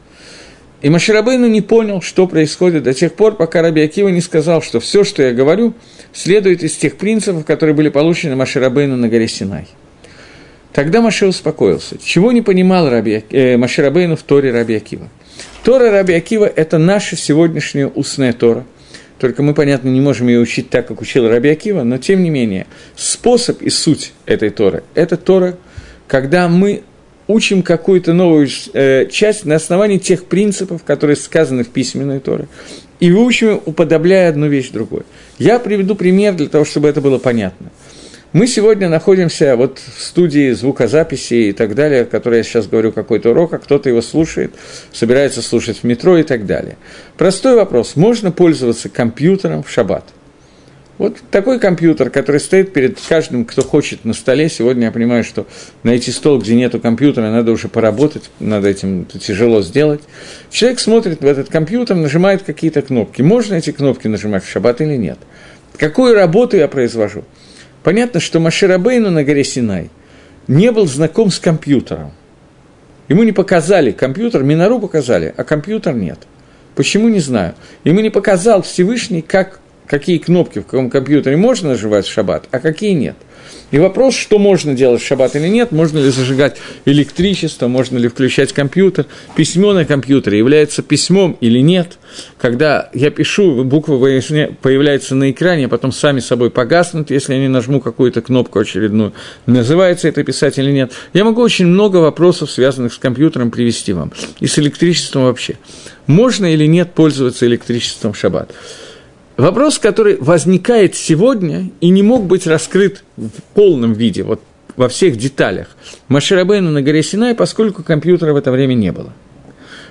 и Маширабейну не понял, что происходит до тех пор, пока Раби Акива не сказал, что все, что я говорю, следует из тех принципов, которые были получены Маширабейну на горе Синай. Тогда Маше успокоился. Чего не понимал Раби, э, Маширабейну в Торе Раби Акива? Тора Раби Акива – это наша сегодняшняя устная Тора. Только мы, понятно, не можем ее учить так, как учил Раби Акива, но тем не менее, способ и суть этой Торы – это Тора, когда мы учим какую-то новую э, часть на основании тех принципов, которые сказаны в письменной Торе, и выучим, уподобляя одну вещь другой. Я приведу пример для того, чтобы это было понятно. Мы сегодня находимся вот в студии звукозаписи и так далее, о которой я сейчас говорю какой-то урок, а кто-то его слушает, собирается слушать в метро и так далее. Простой вопрос. Можно пользоваться компьютером в шаббат? Вот такой компьютер, который стоит перед каждым, кто хочет на столе. Сегодня я понимаю, что найти стол, где нету компьютера, надо уже поработать, надо этим тяжело сделать. Человек смотрит в этот компьютер, нажимает какие-то кнопки. Можно эти кнопки нажимать в шаббат или нет? Какую работу я произвожу? Понятно, что Маширабейну на горе Синай не был знаком с компьютером. Ему не показали компьютер, Минору показали, а компьютер нет. Почему, не знаю. Ему не показал Всевышний, как какие кнопки в каком компьютере можно нажимать в шаббат, а какие нет. И вопрос, что можно делать в шаббат или нет, можно ли зажигать электричество, можно ли включать компьютер. Письмо на компьютере является письмом или нет. Когда я пишу, буквы появляются на экране, а потом сами собой погаснут, если я не нажму какую-то кнопку очередную. Называется это писать или нет. Я могу очень много вопросов, связанных с компьютером, привести вам. И с электричеством вообще. Можно или нет пользоваться электричеством в шаббат. Вопрос, который возникает сегодня и не мог быть раскрыт в полном виде, вот во всех деталях, Маширабейну на горе Синай, поскольку компьютера в это время не было.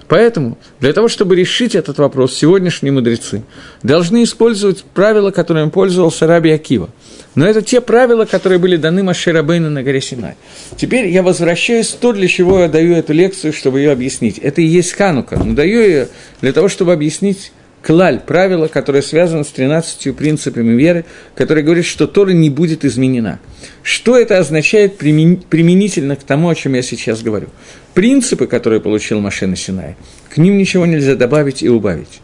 Поэтому для того, чтобы решить этот вопрос, сегодняшние мудрецы должны использовать правила, которыми пользовался Раби Акива. Но это те правила, которые были даны Маширабейну на горе Синай. Теперь я возвращаюсь то, для чего я даю эту лекцию, чтобы ее объяснить. Это и есть Ханука, но даю ее для того, чтобы объяснить клаль, правило, которое связано с 13 принципами веры, которое говорит, что Тора не будет изменена. Что это означает применительно к тому, о чем я сейчас говорю? Принципы, которые получил Машина Синай, к ним ничего нельзя добавить и убавить.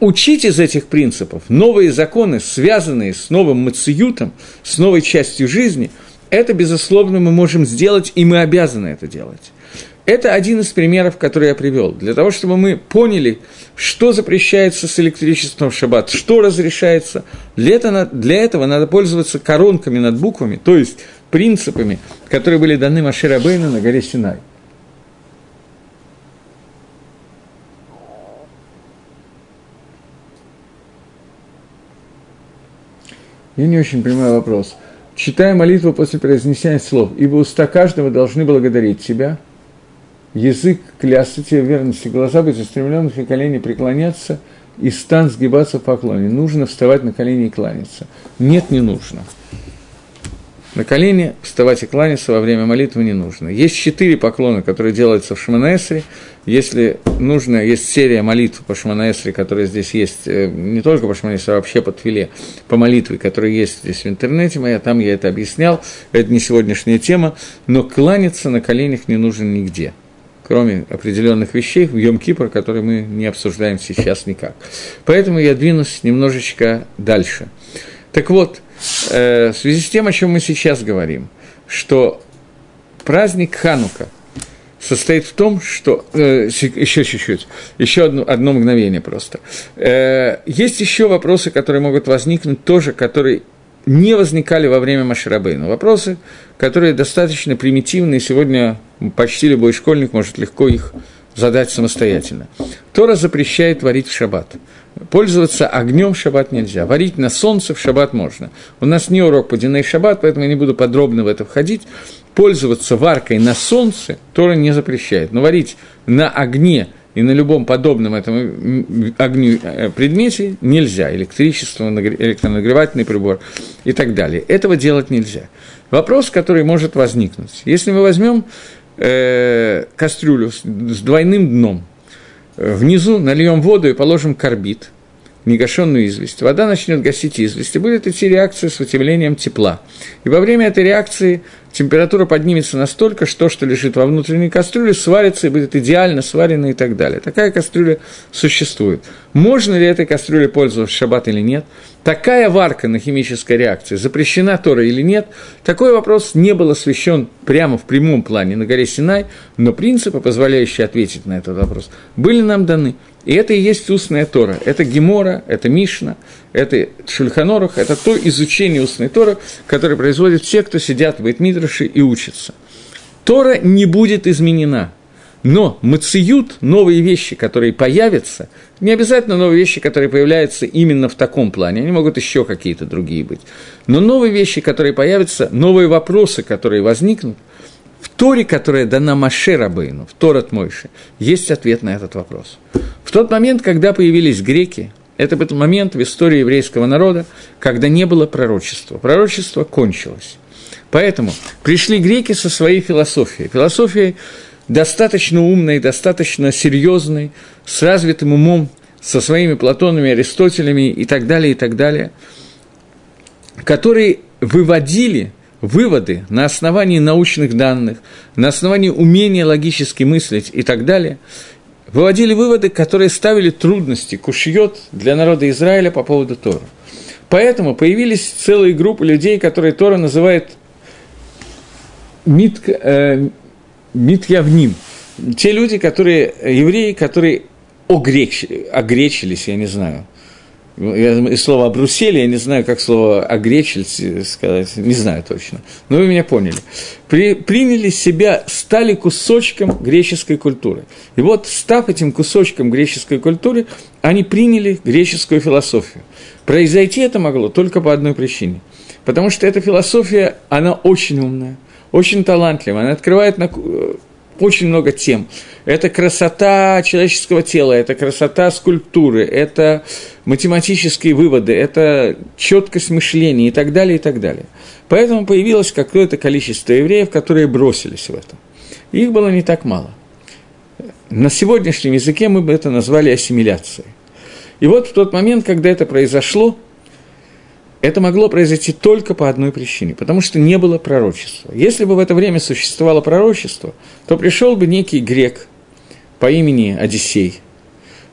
Учить из этих принципов новые законы, связанные с новым мациютом, с новой частью жизни, это, безусловно, мы можем сделать, и мы обязаны это делать. Это один из примеров, который я привел. Для того, чтобы мы поняли, что запрещается с электричеством в шаббат, что разрешается, для этого, для этого надо пользоваться коронками над буквами, то есть принципами, которые были даны Маширабейну на горе Синай. Я не очень понимаю вопрос. Читая молитву после произнесения слов, ибо уста каждого должны благодарить тебя – язык клясться тебе верности, глаза быть устремленных и колени преклоняться, и стан сгибаться в поклоне. Нужно вставать на колени и кланяться. Нет, не нужно. На колени вставать и кланяться во время молитвы не нужно. Есть четыре поклона, которые делаются в Шманаэсре. Если нужно, есть серия молитв по Шманаэсре, которая здесь есть, э, не только по Шманаэсре, а вообще по Твиле, по молитве, которая есть здесь в интернете моя, там я это объяснял, это не сегодняшняя тема, но кланяться на коленях не нужно нигде – кроме определенных вещей, в Йом-Кипр, которые мы не обсуждаем сейчас никак. Поэтому я двинусь немножечко дальше. Так вот, э, в связи с тем, о чем мы сейчас говорим, что праздник Ханука состоит в том, что... Э, еще чуть-чуть, еще одно, одно мгновение просто. Э, есть еще вопросы, которые могут возникнуть тоже, которые не возникали во время Маширабейна. Вопросы, которые достаточно примитивные, сегодня почти любой школьник может легко их задать самостоятельно. Тора запрещает варить в шаббат. Пользоваться огнем в шаббат нельзя. Варить на солнце в шаббат можно. У нас не урок по Диней шаббат, поэтому я не буду подробно в это входить. Пользоваться варкой на солнце Тора не запрещает. Но варить на огне – и на любом подобном этому огню э, предмете нельзя, электричество, электронагревательный прибор и так далее. Этого делать нельзя. Вопрос, который может возникнуть. Если мы возьмем э, кастрюлю с, с двойным дном, э, внизу нальем воду и положим карбид – негашенную известь, вода начнет гасить известь, и будет идти реакция с вытеплением тепла. И во время этой реакции температура поднимется настолько, что то, что лежит во внутренней кастрюле, сварится и будет идеально сварено и так далее. Такая кастрюля существует. Можно ли этой кастрюлей пользоваться в шаббат или нет? Такая варка на химической реакции запрещена Тора или нет? Такой вопрос не был освещен прямо в прямом плане на горе Синай, но принципы, позволяющие ответить на этот вопрос, были нам даны – и это и есть устная Тора. Это Гемора, это Мишна, это Шульханорах, это то изучение устной Торы, которое производят все, кто сидят в Бейтмидраше и учатся. Тора не будет изменена. Но мациют, новые вещи, которые появятся, не обязательно новые вещи, которые появляются именно в таком плане, они могут еще какие-то другие быть. Но новые вещи, которые появятся, новые вопросы, которые возникнут, в Торе, которая дана Маше Рабейну, в Торат Мойше, есть ответ на этот вопрос. В тот момент, когда появились греки, это был момент в истории еврейского народа, когда не было пророчества. Пророчество кончилось. Поэтому пришли греки со своей философией. Философией достаточно умной, достаточно серьезной, с развитым умом, со своими Платонами, Аристотелями и так далее, и так далее, которые выводили выводы на основании научных данных, на основании умения логически мыслить и так далее – выводили выводы, которые ставили трудности, кушьет для народа Израиля по поводу Тора. Поэтому появились целые группы людей, которые Тора называет мит, э, митьявним. Те люди, которые, евреи, которые огреч, огречились, я не знаю, и слово «обрусели», я не знаю, как слово «огречились» сказать, не знаю точно, но вы меня поняли. При, приняли себя, стали кусочком греческой культуры. И вот, став этим кусочком греческой культуры, они приняли греческую философию. Произойти это могло только по одной причине. Потому что эта философия, она очень умная, очень талантливая, она открывает на э, очень много тем. Это красота человеческого тела, это красота скульптуры, это математические выводы, это четкость мышления и так далее, и так далее. Поэтому появилось какое-то количество евреев, которые бросились в это. Их было не так мало. На сегодняшнем языке мы бы это назвали ассимиляцией. И вот в тот момент, когда это произошло, это могло произойти только по одной причине, потому что не было пророчества. Если бы в это время существовало пророчество, то пришел бы некий грек по имени Одиссей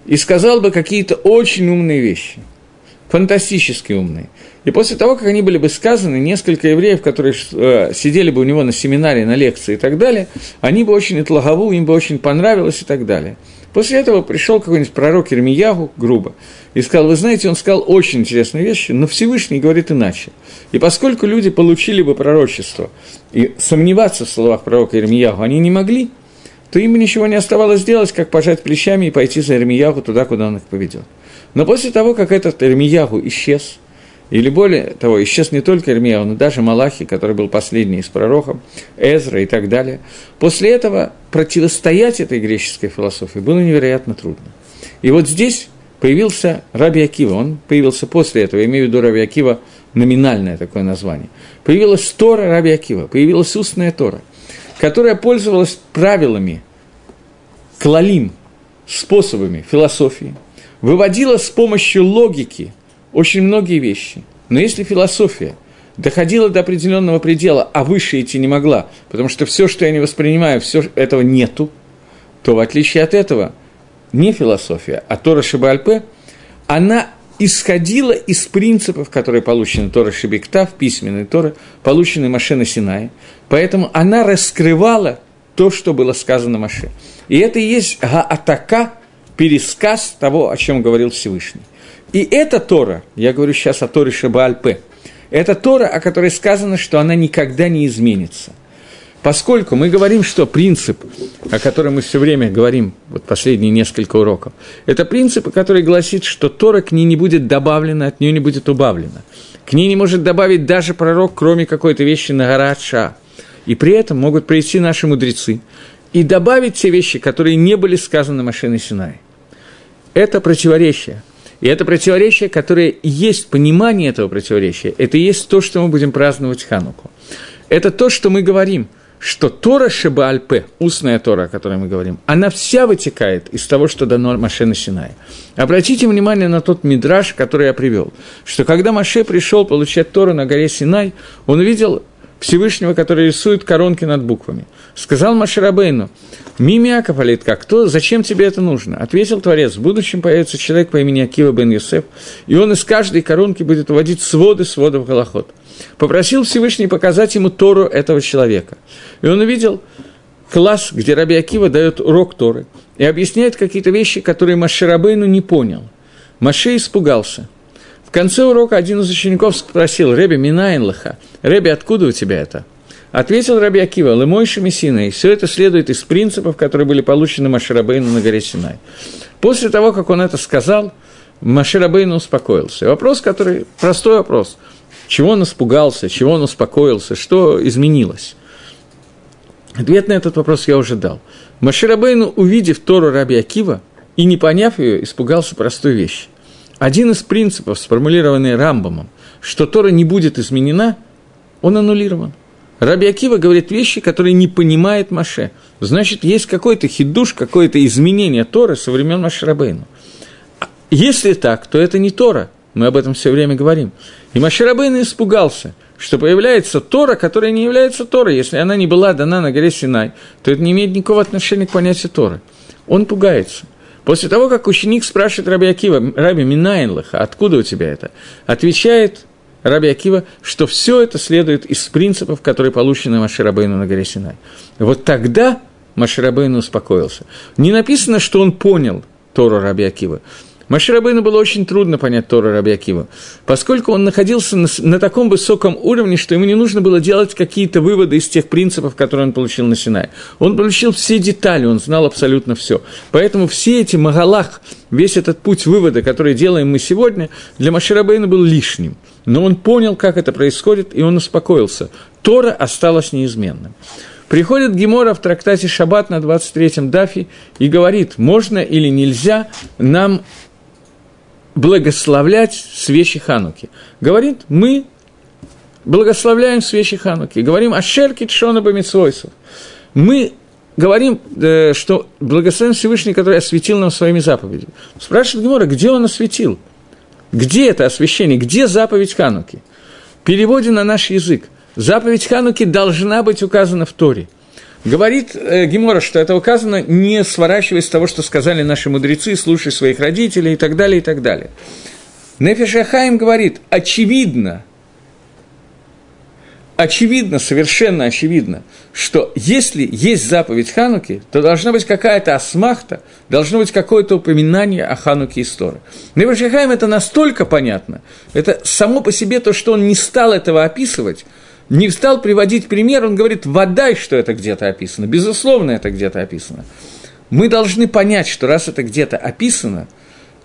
и сказал бы какие-то очень умные вещи, фантастически умные. И после того, как они были бы сказаны, несколько евреев, которые э, сидели бы у него на семинаре, на лекции и так далее, они бы очень отлагову, им бы очень понравилось и так далее. После этого пришел какой-нибудь пророк Ирмиягу, грубо, и сказал, вы знаете, он сказал очень интересные вещи, но Всевышний говорит иначе. И поскольку люди получили бы пророчество, и сомневаться в словах пророка Ирмиягу они не могли, то им ничего не оставалось делать, как пожать плечами и пойти за Ирмиягу туда, куда он их поведет. Но после того, как этот Ирмиягу исчез – или более того, исчез не только Ирмияу, но даже Малахи, который был последний из пророков, Эзра и так далее. После этого противостоять этой греческой философии было невероятно трудно. И вот здесь появился Раби Акива, он появился после этого, я имею в виду Раби Акива, номинальное такое название. Появилась Тора Раби Акива, появилась устная Тора, которая пользовалась правилами, клалим, способами философии, выводила с помощью логики – очень многие вещи. Но если философия доходила до определенного предела, а выше идти не могла, потому что все, что я не воспринимаю, все этого нету, то в отличие от этого не философия, а Тора Шибальпе, она исходила из принципов, которые получены Тора Шибиктав, письменной Торы, полученной Маше на Синае. Поэтому она раскрывала то, что было сказано Маше. И это и есть гаатака, пересказ того, о чем говорил Всевышний. И эта Тора, я говорю сейчас о Торе Шабаальпе, это Тора, о которой сказано, что она никогда не изменится. Поскольку мы говорим, что принцип, о котором мы все время говорим, вот последние несколько уроков, это принцип, который гласит, что Тора к ней не будет добавлена, от нее не будет убавлена. К ней не может добавить даже пророк, кроме какой-то вещи на гора Ша. И при этом могут прийти наши мудрецы и добавить те вещи, которые не были сказаны Машиной Синай. Это противоречие – и это противоречие, которое есть понимание этого противоречия, это и есть то, что мы будем праздновать Хануку. Это то, что мы говорим, что Тора Шебаальпе, устная Тора, о которой мы говорим, она вся вытекает из того, что дано Маше на Синае. Обратите внимание на тот мидраж, который я привел, что когда Маше пришел получать Тору на горе Синай, он увидел Всевышнего, который рисует коронки над буквами. Сказал Маширабейну, Мими Акафалит, как кто, зачем тебе это нужно? Ответил Творец, в будущем появится человек по имени Акива бен Юсеф, и он из каждой коронки будет уводить своды сводов Голоход. Попросил Всевышний показать ему Тору этого человека. И он увидел класс, где Раби Акива дает урок Торы и объясняет какие-то вещи, которые Маширабейну не понял. Маше испугался – в конце урока один из учеников спросил, «Реби, Минайнлаха, Реби, откуда у тебя это?» Ответил Раби Акива, «Лымойши Мессина», все это следует из принципов, которые были получены Маширабейну на горе Синай. После того, как он это сказал, Маширабейну успокоился. вопрос, который, простой вопрос, чего он испугался, чего он успокоился, что изменилось? Ответ на этот вопрос я уже дал. Маширабейну, увидев Тору Раби Акива и не поняв ее, испугался простой вещи. Один из принципов, сформулированный Рамбомом, что Тора не будет изменена, он аннулирован. Раби Акива говорит вещи, которые не понимает Маше. Значит, есть какой-то хидуш, какое-то изменение Торы со времен Машрабейну. Если так, то это не Тора. Мы об этом все время говорим. И Машрабейн испугался, что появляется Тора, которая не является Торой. Если она не была дана на горе Синай, то это не имеет никакого отношения к понятию Торы. Он пугается – После того, как ученик спрашивает Раби Акива, Раби Минайнлаха, откуда у тебя это? Отвечает Раби Акива, что все это следует из принципов, которые получены Маширабейну на горе Синай. Вот тогда Маширабейну успокоился. Не написано, что он понял Тору Раби Акива. Маширабейну было очень трудно понять Тору Раби Акива, поскольку он находился на, на таком высоком уровне, что ему не нужно было делать какие-то выводы из тех принципов, которые он получил на Синае. Он получил все детали, он знал абсолютно все. Поэтому все эти магалах, весь этот путь вывода, который делаем мы сегодня, для Маширабейна был лишним. Но он понял, как это происходит, и он успокоился. Тора осталась неизменным. Приходит Гемора в трактате «Шаббат» на 23-м дафе и говорит, можно или нельзя нам благословлять свечи Хануки. Говорит, мы благословляем свечи Хануки, говорим о шерке Тшона Бамитсвойсов. Мы говорим, э, что благословен Всевышний, который осветил нам своими заповедями. Спрашивает Гемора, где он осветил? Где это освящение? Где заповедь Хануки? Переводе на наш язык – Заповедь Хануки должна быть указана в Торе. Говорит э, Гемора, что это указано, не сворачиваясь с того, что сказали наши мудрецы, слушай своих родителей и так далее, и так далее. Нефишахаим говорит, очевидно, очевидно, совершенно очевидно, что если есть заповедь Хануки, то должна быть какая-то осмахта, должно быть какое-то упоминание о Хануке истории. Нефишахаим это настолько понятно, это само по себе то, что он не стал этого описывать – не стал приводить пример, он говорит, водай, что это где-то описано. Безусловно, это где-то описано. Мы должны понять, что раз это где-то описано,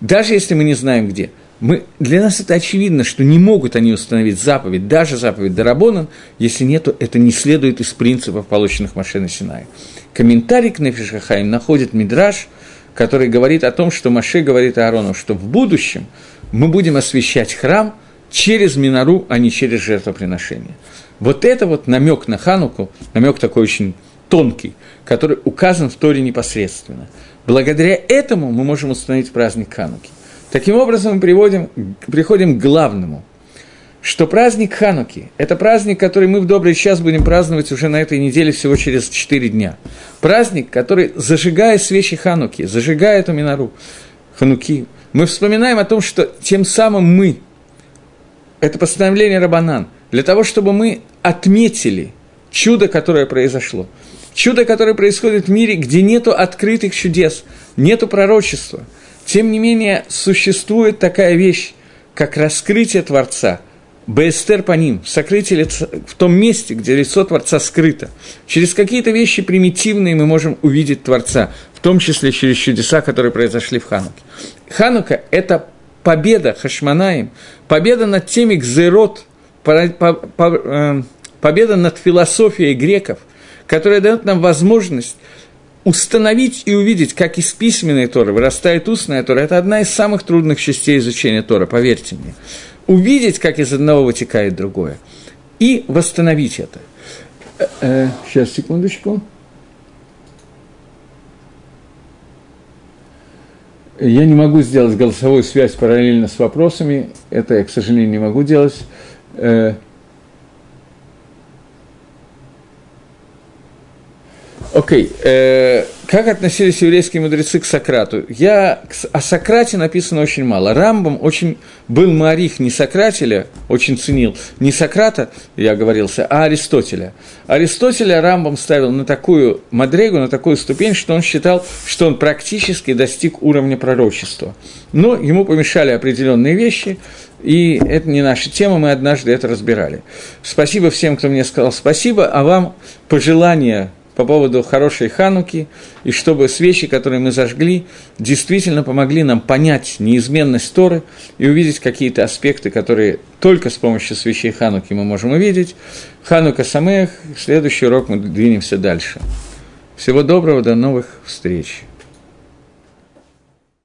даже если мы не знаем где, мы, для нас это очевидно, что не могут они установить заповедь, даже заповедь Дарабонан, если нету, это не следует из принципов, полученных Машина Синай. Комментарий к Нефишахаим находит Мидраш, который говорит о том, что Маше говорит Аарону, что в будущем мы будем освещать храм через Минару, а не через жертвоприношение. Вот это вот намек на Хануку, намек такой очень тонкий, который указан в Торе непосредственно. Благодаря этому мы можем установить праздник Хануки. Таким образом, мы приводим, приходим к главному, что праздник Хануки – это праздник, который мы в добрый час будем праздновать уже на этой неделе всего через 4 дня. Праздник, который, зажигая свечи Хануки, зажигая эту минору Хануки, мы вспоминаем о том, что тем самым мы, это постановление Рабанан, для того, чтобы мы отметили чудо, которое произошло. Чудо, которое происходит в мире, где нету открытых чудес, нету пророчества. Тем не менее, существует такая вещь, как раскрытие Творца, Бестер по ним, сокрытие лица, в том месте, где лицо Творца скрыто. Через какие-то вещи примитивные мы можем увидеть Творца, в том числе через чудеса, которые произошли в Хануке. Ханука – это победа Хашманаем, победа над теми гзерот, Э, победа над философией греков, которая дает нам возможность установить и увидеть, как из письменной Торы вырастает устная Тора, это одна из самых трудных частей изучения Тора, поверьте мне. Увидеть, как из одного вытекает другое, и восстановить это. Э, э, сейчас, секундочку. Я не могу сделать голосовую связь параллельно с вопросами, это я, к сожалению, не могу делать. Э, окей, okay. э, как относились еврейские мудрецы к Сократу? Я, о Сократе написано очень мало. Рамбом очень был Марих не Сократеля, очень ценил, не Сократа, я говорился, а Аристотеля. Аристотеля Рамбом ставил на такую мадрегу, на такую ступень, что он считал, что он практически достиг уровня пророчества. Но ему помешали определенные вещи – и это не наша тема, мы однажды это разбирали. Спасибо всем, кто мне сказал спасибо, а вам пожелания по поводу хорошей хануки, и чтобы свечи, которые мы зажгли, действительно помогли нам понять неизменность Торы и увидеть какие-то аспекты, которые только с помощью свечей хануки мы можем увидеть. Ханука Самех, следующий урок мы двинемся дальше. Всего доброго, до новых встреч.